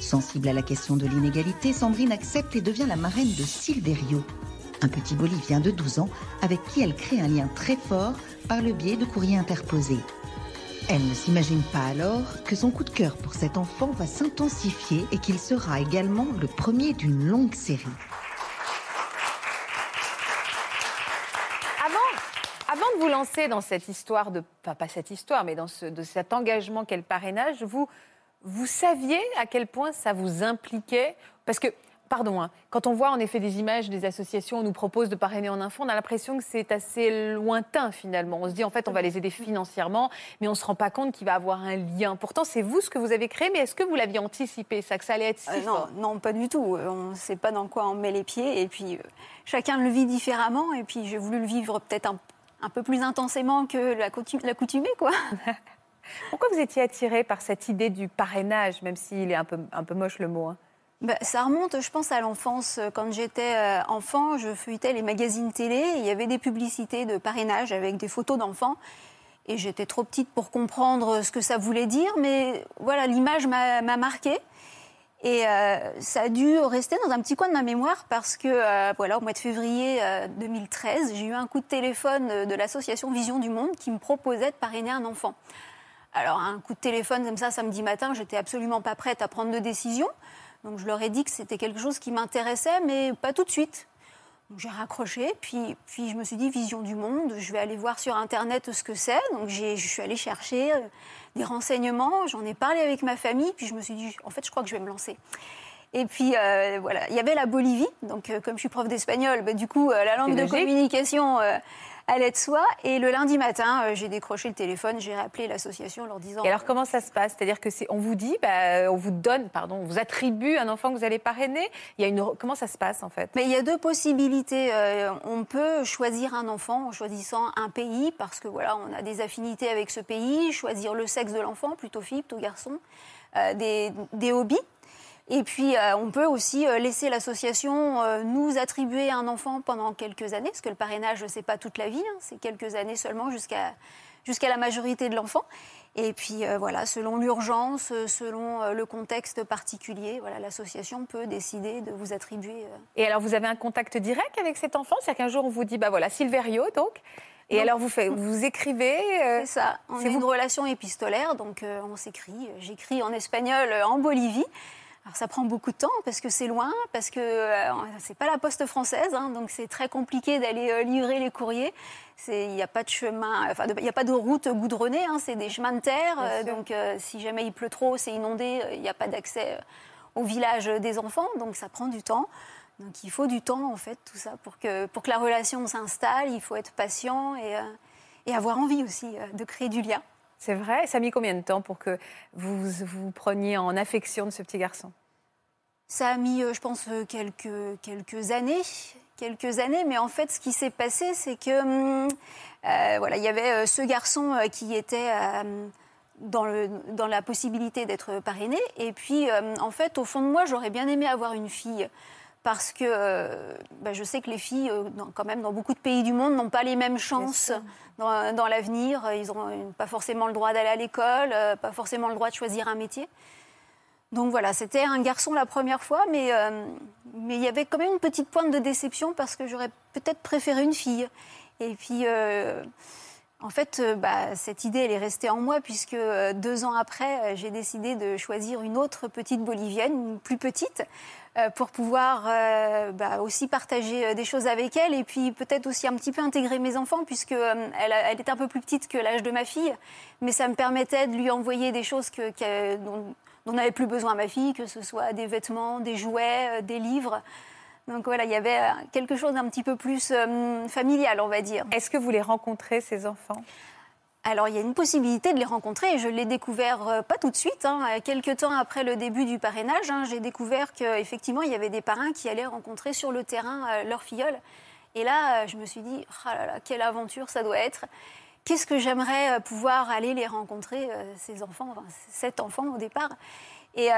Sensible à la question de l'inégalité, Sandrine accepte et devient la marraine de Silverio, un petit bolivien de 12 ans avec qui elle crée un lien très fort par le biais de courriers interposés. Elle ne s'imagine pas alors que son coup de cœur pour cet enfant va s'intensifier et qu'il sera également le premier d'une longue série. Avant, avant de vous lancer dans cette histoire de, enfin pas cette histoire, mais dans ce, de cet engagement qu'est le parrainage, vous, vous saviez à quel point ça vous impliquait? Parce que, pardon, hein, quand on voit en effet des images des associations, on nous propose de parrainer en enfant, on a l'impression que c'est assez lointain finalement. On se dit en fait on va les aider financièrement, mais on ne se rend pas compte qu'il va avoir un lien. Pourtant c'est vous ce que vous avez créé, mais est-ce que vous l'aviez anticipé ça, que ça allait être si Euh, non, fort? non, pas du tout. Euh, On ne sait pas dans quoi on met les pieds. Et puis, euh, chacun le vit différemment. Et puis, j'ai voulu le vivre peut-être un, un peu plus intensément que la coutu- l'accoutumée, quoi. [laughs] [laughs] Pourquoi vous étiez attiré par cette idée du parrainage, même s'il est un peu, un peu moche le mot hein? Bah, ça remonte, je pense, à l'enfance. Quand j'étais euh, enfant, je feuilletais les magazines télé. Il y avait des publicités de parrainage avec des photos d'enfants. Et j'étais trop petite pour comprendre ce que ça voulait dire. Mais voilà, l'image m'a m'a marquée. Et euh, ça a dû rester dans un petit coin de ma mémoire parce que, euh, voilà, au mois de février euh, 2013, j'ai eu un coup de téléphone de l'association Vision du Monde qui me proposait de parrainer un enfant. Alors, un coup de téléphone comme ça, samedi matin, j'étais absolument pas prête à prendre de décision. Donc, je leur ai dit que c'était quelque chose qui m'intéressait, mais pas tout de suite. J'ai raccroché, puis, puis je me suis dit, Vision du Monde, je vais aller voir sur Internet ce que c'est. Donc, j'ai- je suis allée chercher euh, des renseignements, j'en ai parlé avec ma famille, puis je me suis dit, en fait, je crois que je vais me lancer. Et puis, euh, voilà, il y avait la Bolivie. Donc, euh, comme je suis prof d'espagnol, bah, du coup, euh, la langue de logique. communication allait de soi. Et le lundi matin, euh, j'ai décroché le téléphone, j'ai appelé l'association en leur disant... Et alors comment ça se passe? C'est-à-dire que c'est, on vous dit, bah, on vous donne, pardon, on vous attribue un enfant que vous allez parrainer? Il y a une, comment ça se passe en fait? Mais il y a deux possibilités. Euh, on peut choisir un enfant en choisissant un pays parce que voilà, on a des affinités avec ce pays, choisir le sexe de l'enfant, plutôt fille, plutôt garçon, euh, des, des hobbies. Et puis, euh, on peut aussi euh, laisser l'association euh, nous attribuer un enfant pendant quelques années, parce que le parrainage, c'est pas toute la vie, hein, c'est quelques années seulement jusqu'à jusqu'à la majorité de l'enfant. Et puis, euh, voilà, selon l'urgence, selon le contexte particulier, voilà, l'association peut décider de vous attribuer. Et alors vous avez un contact direct avec cet enfant? C'est-à-dire qu'un jour on vous dit, bah voilà, Silverio donc. Et alors vous, faites, vous écrivez euh, C'est ça. On une relation épistolaire, donc euh, on s'écrit. J'écris en espagnol euh, en Bolivie. Alors ça prend beaucoup de temps parce que c'est loin, parce que euh, c'est pas la poste française, hein, donc c'est très compliqué d'aller euh, livrer les courriers. Il n'y a pas de chemin, enfin il n'y a pas de route goudronnée, hein, c'est des chemins de terre. Euh, donc euh, si jamais il pleut trop, c'est inondé, il n'y a pas d'accès au village des enfants, donc ça prend du temps. Donc il faut du temps en fait, tout ça, pour que, pour que la relation s'installe, il faut être patient et, et avoir envie aussi de créer du lien. C'est vrai Ça a mis combien de temps pour que vous vous preniez en affection de ce petit garçon? Ça a mis, euh, je pense, euh, quelques, années. Quelques années, mais en fait, ce qui s'est passé, c'est que hum, euh, voilà, il y avait ce garçon qui était dans, la possibilité d'être parrainé, et puis en fait, au fond de moi, j'aurais bien aimé avoir une fille. Parce que euh, bah, je sais que les filles, euh, dans- quand même, dans beaucoup de pays du monde, n'ont pas les mêmes chances dans, dans l'avenir. Ils n'ont pas forcément le droit d'aller à l'école, euh, pas forcément le droit de choisir un métier. Donc voilà, c'était un garçon la première fois, mais euh, mais il y avait quand même une petite pointe de déception parce que j'aurais peut-être préféré une fille. Et puis, euh, en fait, euh, bah, cette idée, elle est restée en moi puisque euh, deux ans après, euh, j'ai décidé de choisir une autre petite bolivienne, une plus petite, euh, pour pouvoir euh, bah, aussi partager euh, des choses avec elle et puis peut-être aussi un petit peu intégrer mes enfants puisque euh, elle, est un peu plus petite que l'âge de ma fille, mais ça me permettait de lui envoyer des choses que, dont, n'avait plus besoin ma fille, que ce soit des vêtements, des jouets, euh, des livres. Donc voilà, il y avait euh, quelque chose d'un petit peu plus euh, familial, on va dire. Est-ce que vous les rencontrez, ces enfants? Alors, il y a une possibilité de les rencontrer et je l'ai découvert euh, pas tout de suite. Hein, euh, quelques temps après le début du parrainage, hein, j'ai découvert qu'effectivement, il y avait des parrains qui allaient rencontrer sur le terrain euh, leur filleule. Et là, je me suis dit, ah quelle aventure ça doit être. Qu'est-ce que j'aimerais pouvoir aller les rencontrer, ces enfants, enfin, sept enfants au départ? Et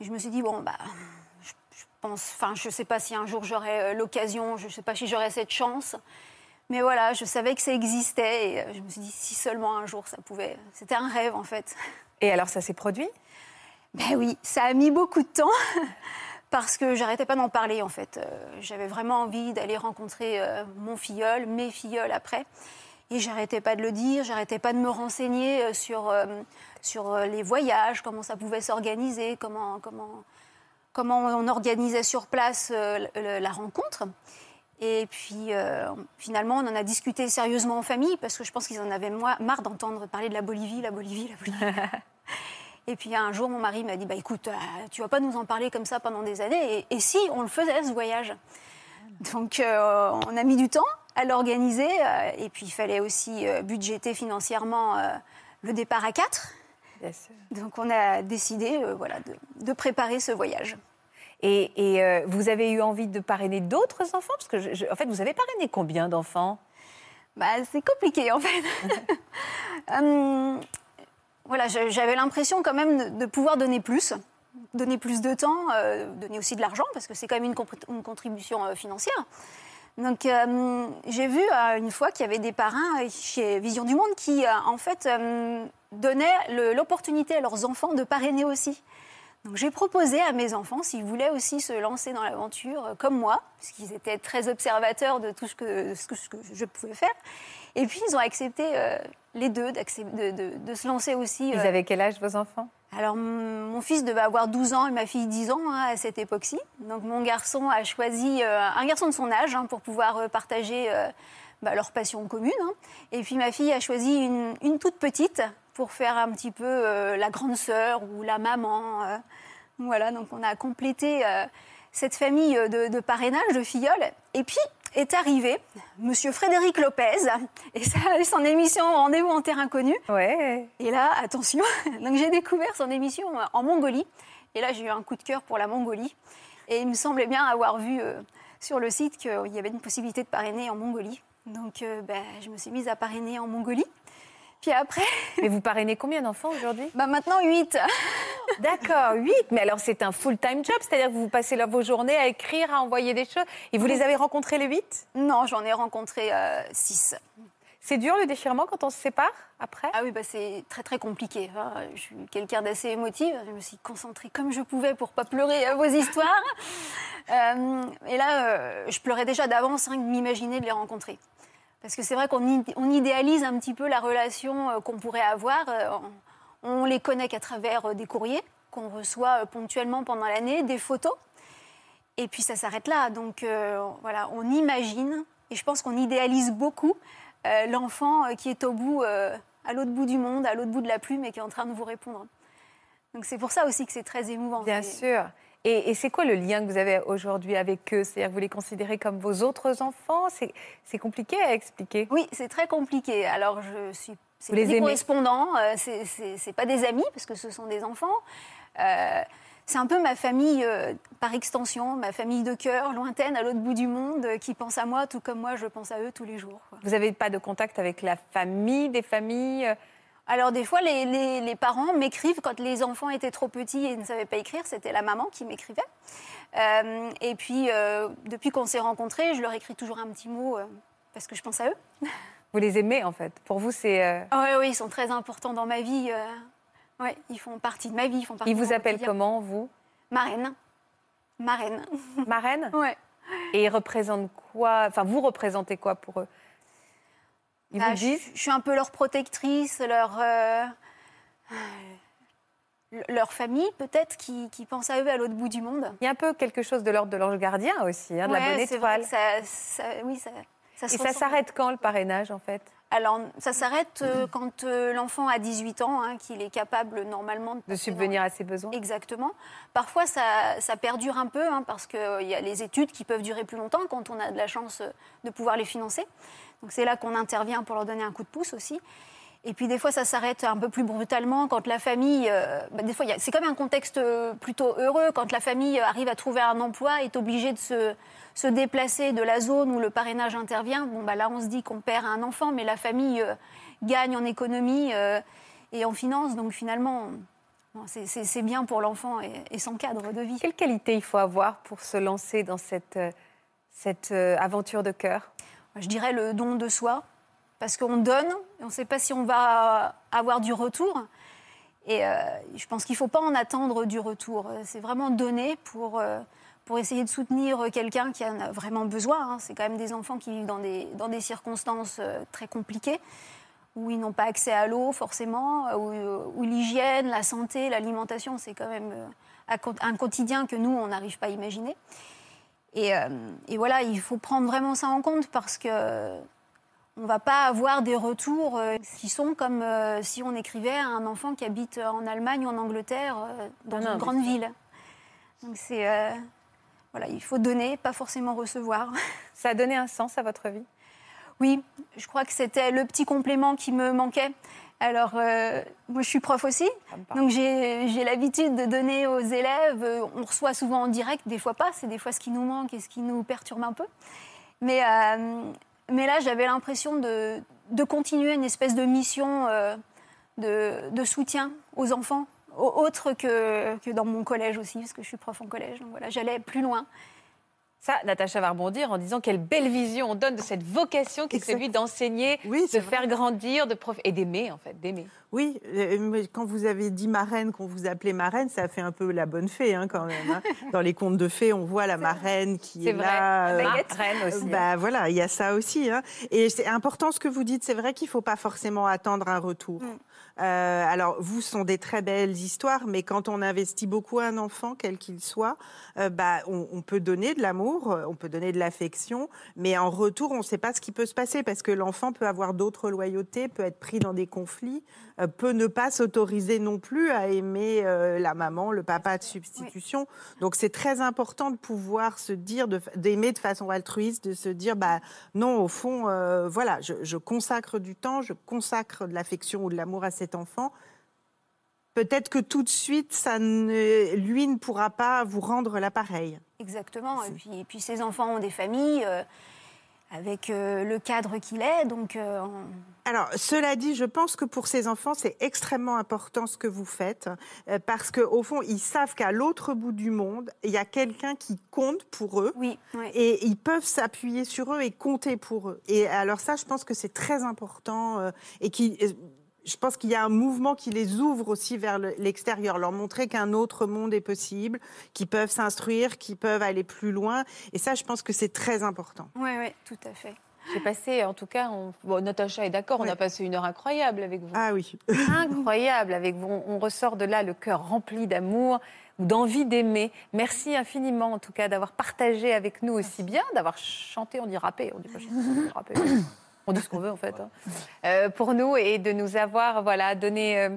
je me suis dit, bon, bah, je, pense, je ne sais pas si un jour j'aurai l'occasion, je ne sais pas si j'aurai cette chance. Mais voilà, je savais que ça existait et euh, je me suis dit si seulement un jour ça pouvait. C'était un rêve en fait. Et alors, ça s'est produit? Ben oui, ça a mis beaucoup de temps [laughs] parce que j'arrêtais pas d'en parler en fait. Euh, J'avais vraiment envie d'aller rencontrer euh, mon filleul, mes filleuls après. Et j'arrêtais pas de le dire, j'arrêtais pas de me renseigner sur, sur les voyages, comment ça pouvait s'organiser, comment, comment, comment on organisait sur place la rencontre. Et puis euh, finalement, on en a discuté sérieusement en famille parce que je pense qu'ils en avaient marre d'entendre parler de la Bolivie, la Bolivie, la Bolivie. [laughs] Et puis un jour, mon mari m'a dit bah, écoute, euh, tu vas pas nous en parler comme ça pendant des années. Et, et si on le faisait, ce voyage Donc euh, on a mis du temps à l'organiser. euh, et puis il fallait aussi budgéter financièrement le départ à quatre. Donc on a décidé voilà, de, de préparer ce voyage. Et, et, euh, vous avez eu envie de parrainer d'autres enfants? Parce que, je- je- en fait, vous avez parrainé combien d'enfants? Bah, c'est compliqué en fait. [laughs] Hum, voilà, j'avais l'impression quand même de, pouvoir donner plus, donner plus de temps, euh, donner aussi de l'argent parce que c'est quand même une, contribution euh, financière. Donc euh, j'ai vu une fois qu'il y avait des parrains chez Vision du Monde qui en fait euh, donnaient l'opportunité à leurs enfants de parrainer aussi. Donc j'ai proposé à mes enfants s'ils voulaient aussi se lancer dans l'aventure euh, comme moi, puisqu'ils étaient très observateurs de tout ce que, ce que- ce que je pouvais faire. Et puis ils ont accepté euh, les deux de, de- de se lancer aussi. Ils euh, avaient quel âge, vos enfants? Alors, mon mon fils devait avoir 12 ans et ma fille 10 ans hein, à cette époque-ci. Donc, mon garçon a choisi euh, un garçon de son âge hein, pour pouvoir euh, partager euh, bah, leur passion commune. hein. Et puis, ma fille a choisi une, une toute petite pour faire un petit peu euh, la grande sœur ou la maman. euh. Voilà, donc on a complété euh, cette famille de, de parrainage, de filleuls. Et puis est arrivé Monsieur Frédéric Lopez et sa- [laughs] son émission Rendez-vous en terre inconnue. Ouais. Et là, attention, [laughs] donc j'ai découvert son émission en Mongolie. Et là, j'ai eu un coup de cœur pour la Mongolie. Et il me semblait bien avoir vu sur le site qu'il y avait une possibilité de parrainer en Mongolie. Donc, ben, je me suis mise à parrainer en Mongolie. Puis après, [laughs] Mais vous parrainez combien d'enfants aujourd'hui? Bah maintenant 8. [laughs] D'accord, 8. Mais alors, c'est un full-time job, c'est-à-dire que vous passez là vos journées à écrire, à envoyer des choses. Et vous les avez rencontrés les 8 Non, j'en ai rencontré 6. C'est dur le déchirement quand on se sépare après? Ah oui, bah c'est très très compliqué. hein. Je suis quelqu'un d'assez émotive. Je me suis concentrée comme je pouvais pour pas pleurer à vos histoires. [laughs] Euh, et là, euh, je pleurais déjà d'avance rien que de m'imaginer de les rencontrer. Parce que c'est vrai qu'on id- on idéalise un petit peu la relation euh, qu'on pourrait avoir. Euh, on, les connaît qu'à travers euh, des courriers qu'on reçoit ponctuellement pendant l'année, des photos. Et puis ça s'arrête là. Donc euh, voilà, on imagine, et je pense qu'on idéalise beaucoup euh, l'enfant qui est au bout, euh, à l'autre bout du monde, à l'autre bout de la plume et qui est en train de vous répondre. Donc c'est pour ça aussi que c'est très émouvant. Bien sûr. Et, et c'est quoi le lien que vous avez aujourd'hui avec eux? C'est-à-dire que vous les considérez comme vos autres enfants? C'est compliqué à expliquer. Oui, c'est très compliqué. Alors je suis c'est des aimez? correspondants, euh, c'est- pas des amis parce que ce sont des enfants. Euh, c'est un peu ma famille euh, par extension, ma famille de cœur, lointaine, à l'autre bout du monde, euh, qui pense à moi tout comme moi je pense à eux tous les jours. quoi. Vous n'avez pas de contact avec la famille, des familles Alors des fois, les, les- les parents m'écrivent quand les enfants étaient trop petits et ne savaient pas écrire. C'était la maman qui m'écrivait. Euh, et puis, euh, depuis qu'on s'est rencontrés, je leur écris toujours un petit mot euh, parce que je pense à eux. [laughs] Vous les aimez en fait. Pour vous, c'est. euh, Ah ouais, oui, ils sont très importants dans ma vie. ouais, ils font partie de ma vie. Ils, font partie Ils vous appellent comment, vous? Marraine. Marraine. Marraine? [laughs] Ouais. Et ils représentent quoi? Enfin, vous représentez quoi pour eux? Ils Bah, vous je, disent je suis un peu leur protectrice, leur, euh, leur famille peut-être qui, qui pense à eux à l'autre bout du monde. Il y a un peu quelque chose de l'ordre de l'ange gardien aussi, hein, de la bonne étoile. ça- ça- oui, ça, ça se Et ça s'arrête quand le parrainage en fait? Alors, ça s'arrête euh, quand euh, l'enfant a 18 ans, hein, qu'il est capable normalement de, De subvenir dans- à ses besoins Exactement. Parfois, ça, ça perdure un peu, hein, parce qu'il y a les études qui peuvent durer plus longtemps quand on a de la chance de pouvoir les financer. Donc, c'est là qu'on intervient pour leur donner un coup de pouce aussi. Et puis, des fois, ça s'arrête un peu plus brutalement quand la famille. euh, bah, des fois, c'est comme un contexte plutôt heureux quand la famille arrive à trouver un emploi, est obligée de se, déplacer de la zone où le parrainage intervient. Bon, bah, là, on se dit qu'on perd un enfant, mais la famille euh, gagne en économie euh, et en finance. Donc, finalement, c'est- bien pour l'enfant et, son cadre de vie. Quelle qualité il faut avoir pour se lancer dans cette, cette aventure de cœur? Je dirais le don de soi, parce qu'on donne, et on ne sait pas si on va avoir du retour. Et euh, je pense qu'il ne faut pas en attendre du retour. C'est vraiment donner pour, euh, pour essayer de soutenir quelqu'un qui en a vraiment besoin. hein. C'est quand même des enfants qui vivent dans des, dans des circonstances euh, très compliquées, où ils n'ont pas accès à l'eau forcément, où, l'hygiène, la santé, l'alimentation, c'est quand même un quotidien que nous, on n'arrive pas à imaginer. Et, euh, et voilà, il faut prendre vraiment ça en compte parce que on va pas avoir des retours euh, qui sont comme euh, si on écrivait à un enfant qui habite en Allemagne ou en Angleterre, dans Non, non, une grande ville. Donc c'est euh, voilà, il faut donner, pas forcément recevoir. [laughs] Ça a donné un sens à votre vie? Oui, je crois que c'était le petit complément qui me manquait. Alors, euh, moi, je suis prof aussi, donc j'ai l'habitude de donner aux élèves. Euh, On reçoit souvent en direct, des fois pas, c'est des fois ce qui nous manque et ce qui nous perturbe un peu. Mais, euh, mais là, j'avais l'impression de, de continuer une espèce de mission euh, de, de soutien aux enfants, au- autre que, que dans mon collège aussi, parce que je suis prof en collège. Donc voilà, j'allais plus loin. Ça, Natacha va rebondir en disant quelle belle vision on donne de cette vocation qui est celui d'enseigner, de faire grandir, de prof... et d'aimer en fait, d'aimer. Oui, euh, quand vous avez dit marraine, qu'on vous appelait marraine, ça fait un peu la bonne fée hein, quand même. hein. [laughs] Dans les contes de fées, on voit la marraine qui C'est est vrai, là. la baguette. Reine aussi, Bah voilà, il y a ça aussi. hein. Et c'est important ce que vous dites. C'est vrai qu'il faut pas forcément attendre un retour. Euh, alors, vous, ce sont des très belles histoires, mais quand on investit beaucoup à un enfant, quel qu'il soit, euh, bah, on, on peut donner de l'amour, euh, on peut donner de l'affection, mais en retour, on ne sait pas ce qui peut se passer parce que l'enfant peut avoir d'autres loyautés, peut être pris dans des conflits, euh, peut ne pas s'autoriser non plus à aimer la maman, le papa de substitution. Donc, c'est très important de pouvoir se dire, d'aimer de, façon altruiste, de se dire, bah, non, au fond, voilà, je, je consacre du temps, je consacre de l'affection ou de l'amour à cet enfant. Peut-être que tout de suite, ça ne, lui ne pourra pas vous rendre l'appareil. Exactement. Et puis, et puis ces enfants ont des familles euh, avec euh, le cadre qu'il est. Donc, euh, Alors, cela dit, je pense que pour ces enfants, c'est extrêmement important ce que vous faites, parce qu'au fond, ils savent qu'à l'autre bout du monde, il y a quelqu'un qui compte pour eux, oui, et ils peuvent s'appuyer sur eux et compter pour eux. Et alors ça, je pense que c'est très important, et qui... Je pense qu'il y a un mouvement qui les ouvre aussi vers le- l'extérieur, leur montrer qu'un autre monde est possible, qu'ils peuvent s'instruire, qu'ils peuvent aller plus loin. Et ça, je pense que c'est très important. Oui, oui, tout à fait. J'ai passé, en tout cas, on... bon, Natacha est d'accord, on a passé une heure incroyable avec vous. Ah oui. [laughs] incroyable avec vous. On on ressort de là le cœur rempli d'amour ou d'envie d'aimer. Merci infiniment, en tout cas, d'avoir partagé avec nous aussi bien, d'avoir chanté, on dit rappé, on dit pas chanté, on dit rappé. [coughs] On dit ce qu'on veut, en fait. hein. Euh, pour nous et de nous avoir voilà, donné. euh,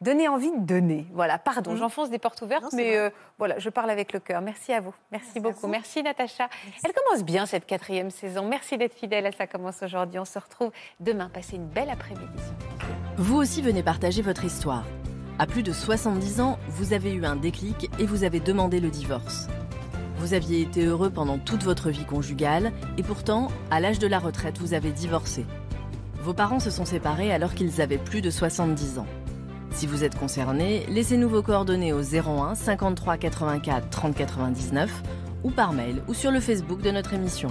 donner envie de donner. Voilà, pardon, Mhm. j'enfonce des portes ouvertes, Non, mais euh, voilà, je parle avec le cœur. Merci à vous. Merci, beaucoup. vous. Merci Natacha. Elle commence bien cette quatrième saison. Merci d'être fidèle à Ça commence aujourd'hui. On se retrouve demain. Passez une belle après-midi. Vous aussi venez partager votre histoire. À plus de 70 ans, vous avez eu un déclic et vous avez demandé le divorce. Vous aviez été heureux pendant toute votre vie conjugale et pourtant, à l'âge de la retraite, vous avez divorcé. Vos parents se sont séparés alors qu'ils avaient plus de 70 ans. Si vous êtes concerné, laissez-nous vos coordonnées au 01 53 84 30 99 ou par mail ou sur le Facebook de notre émission.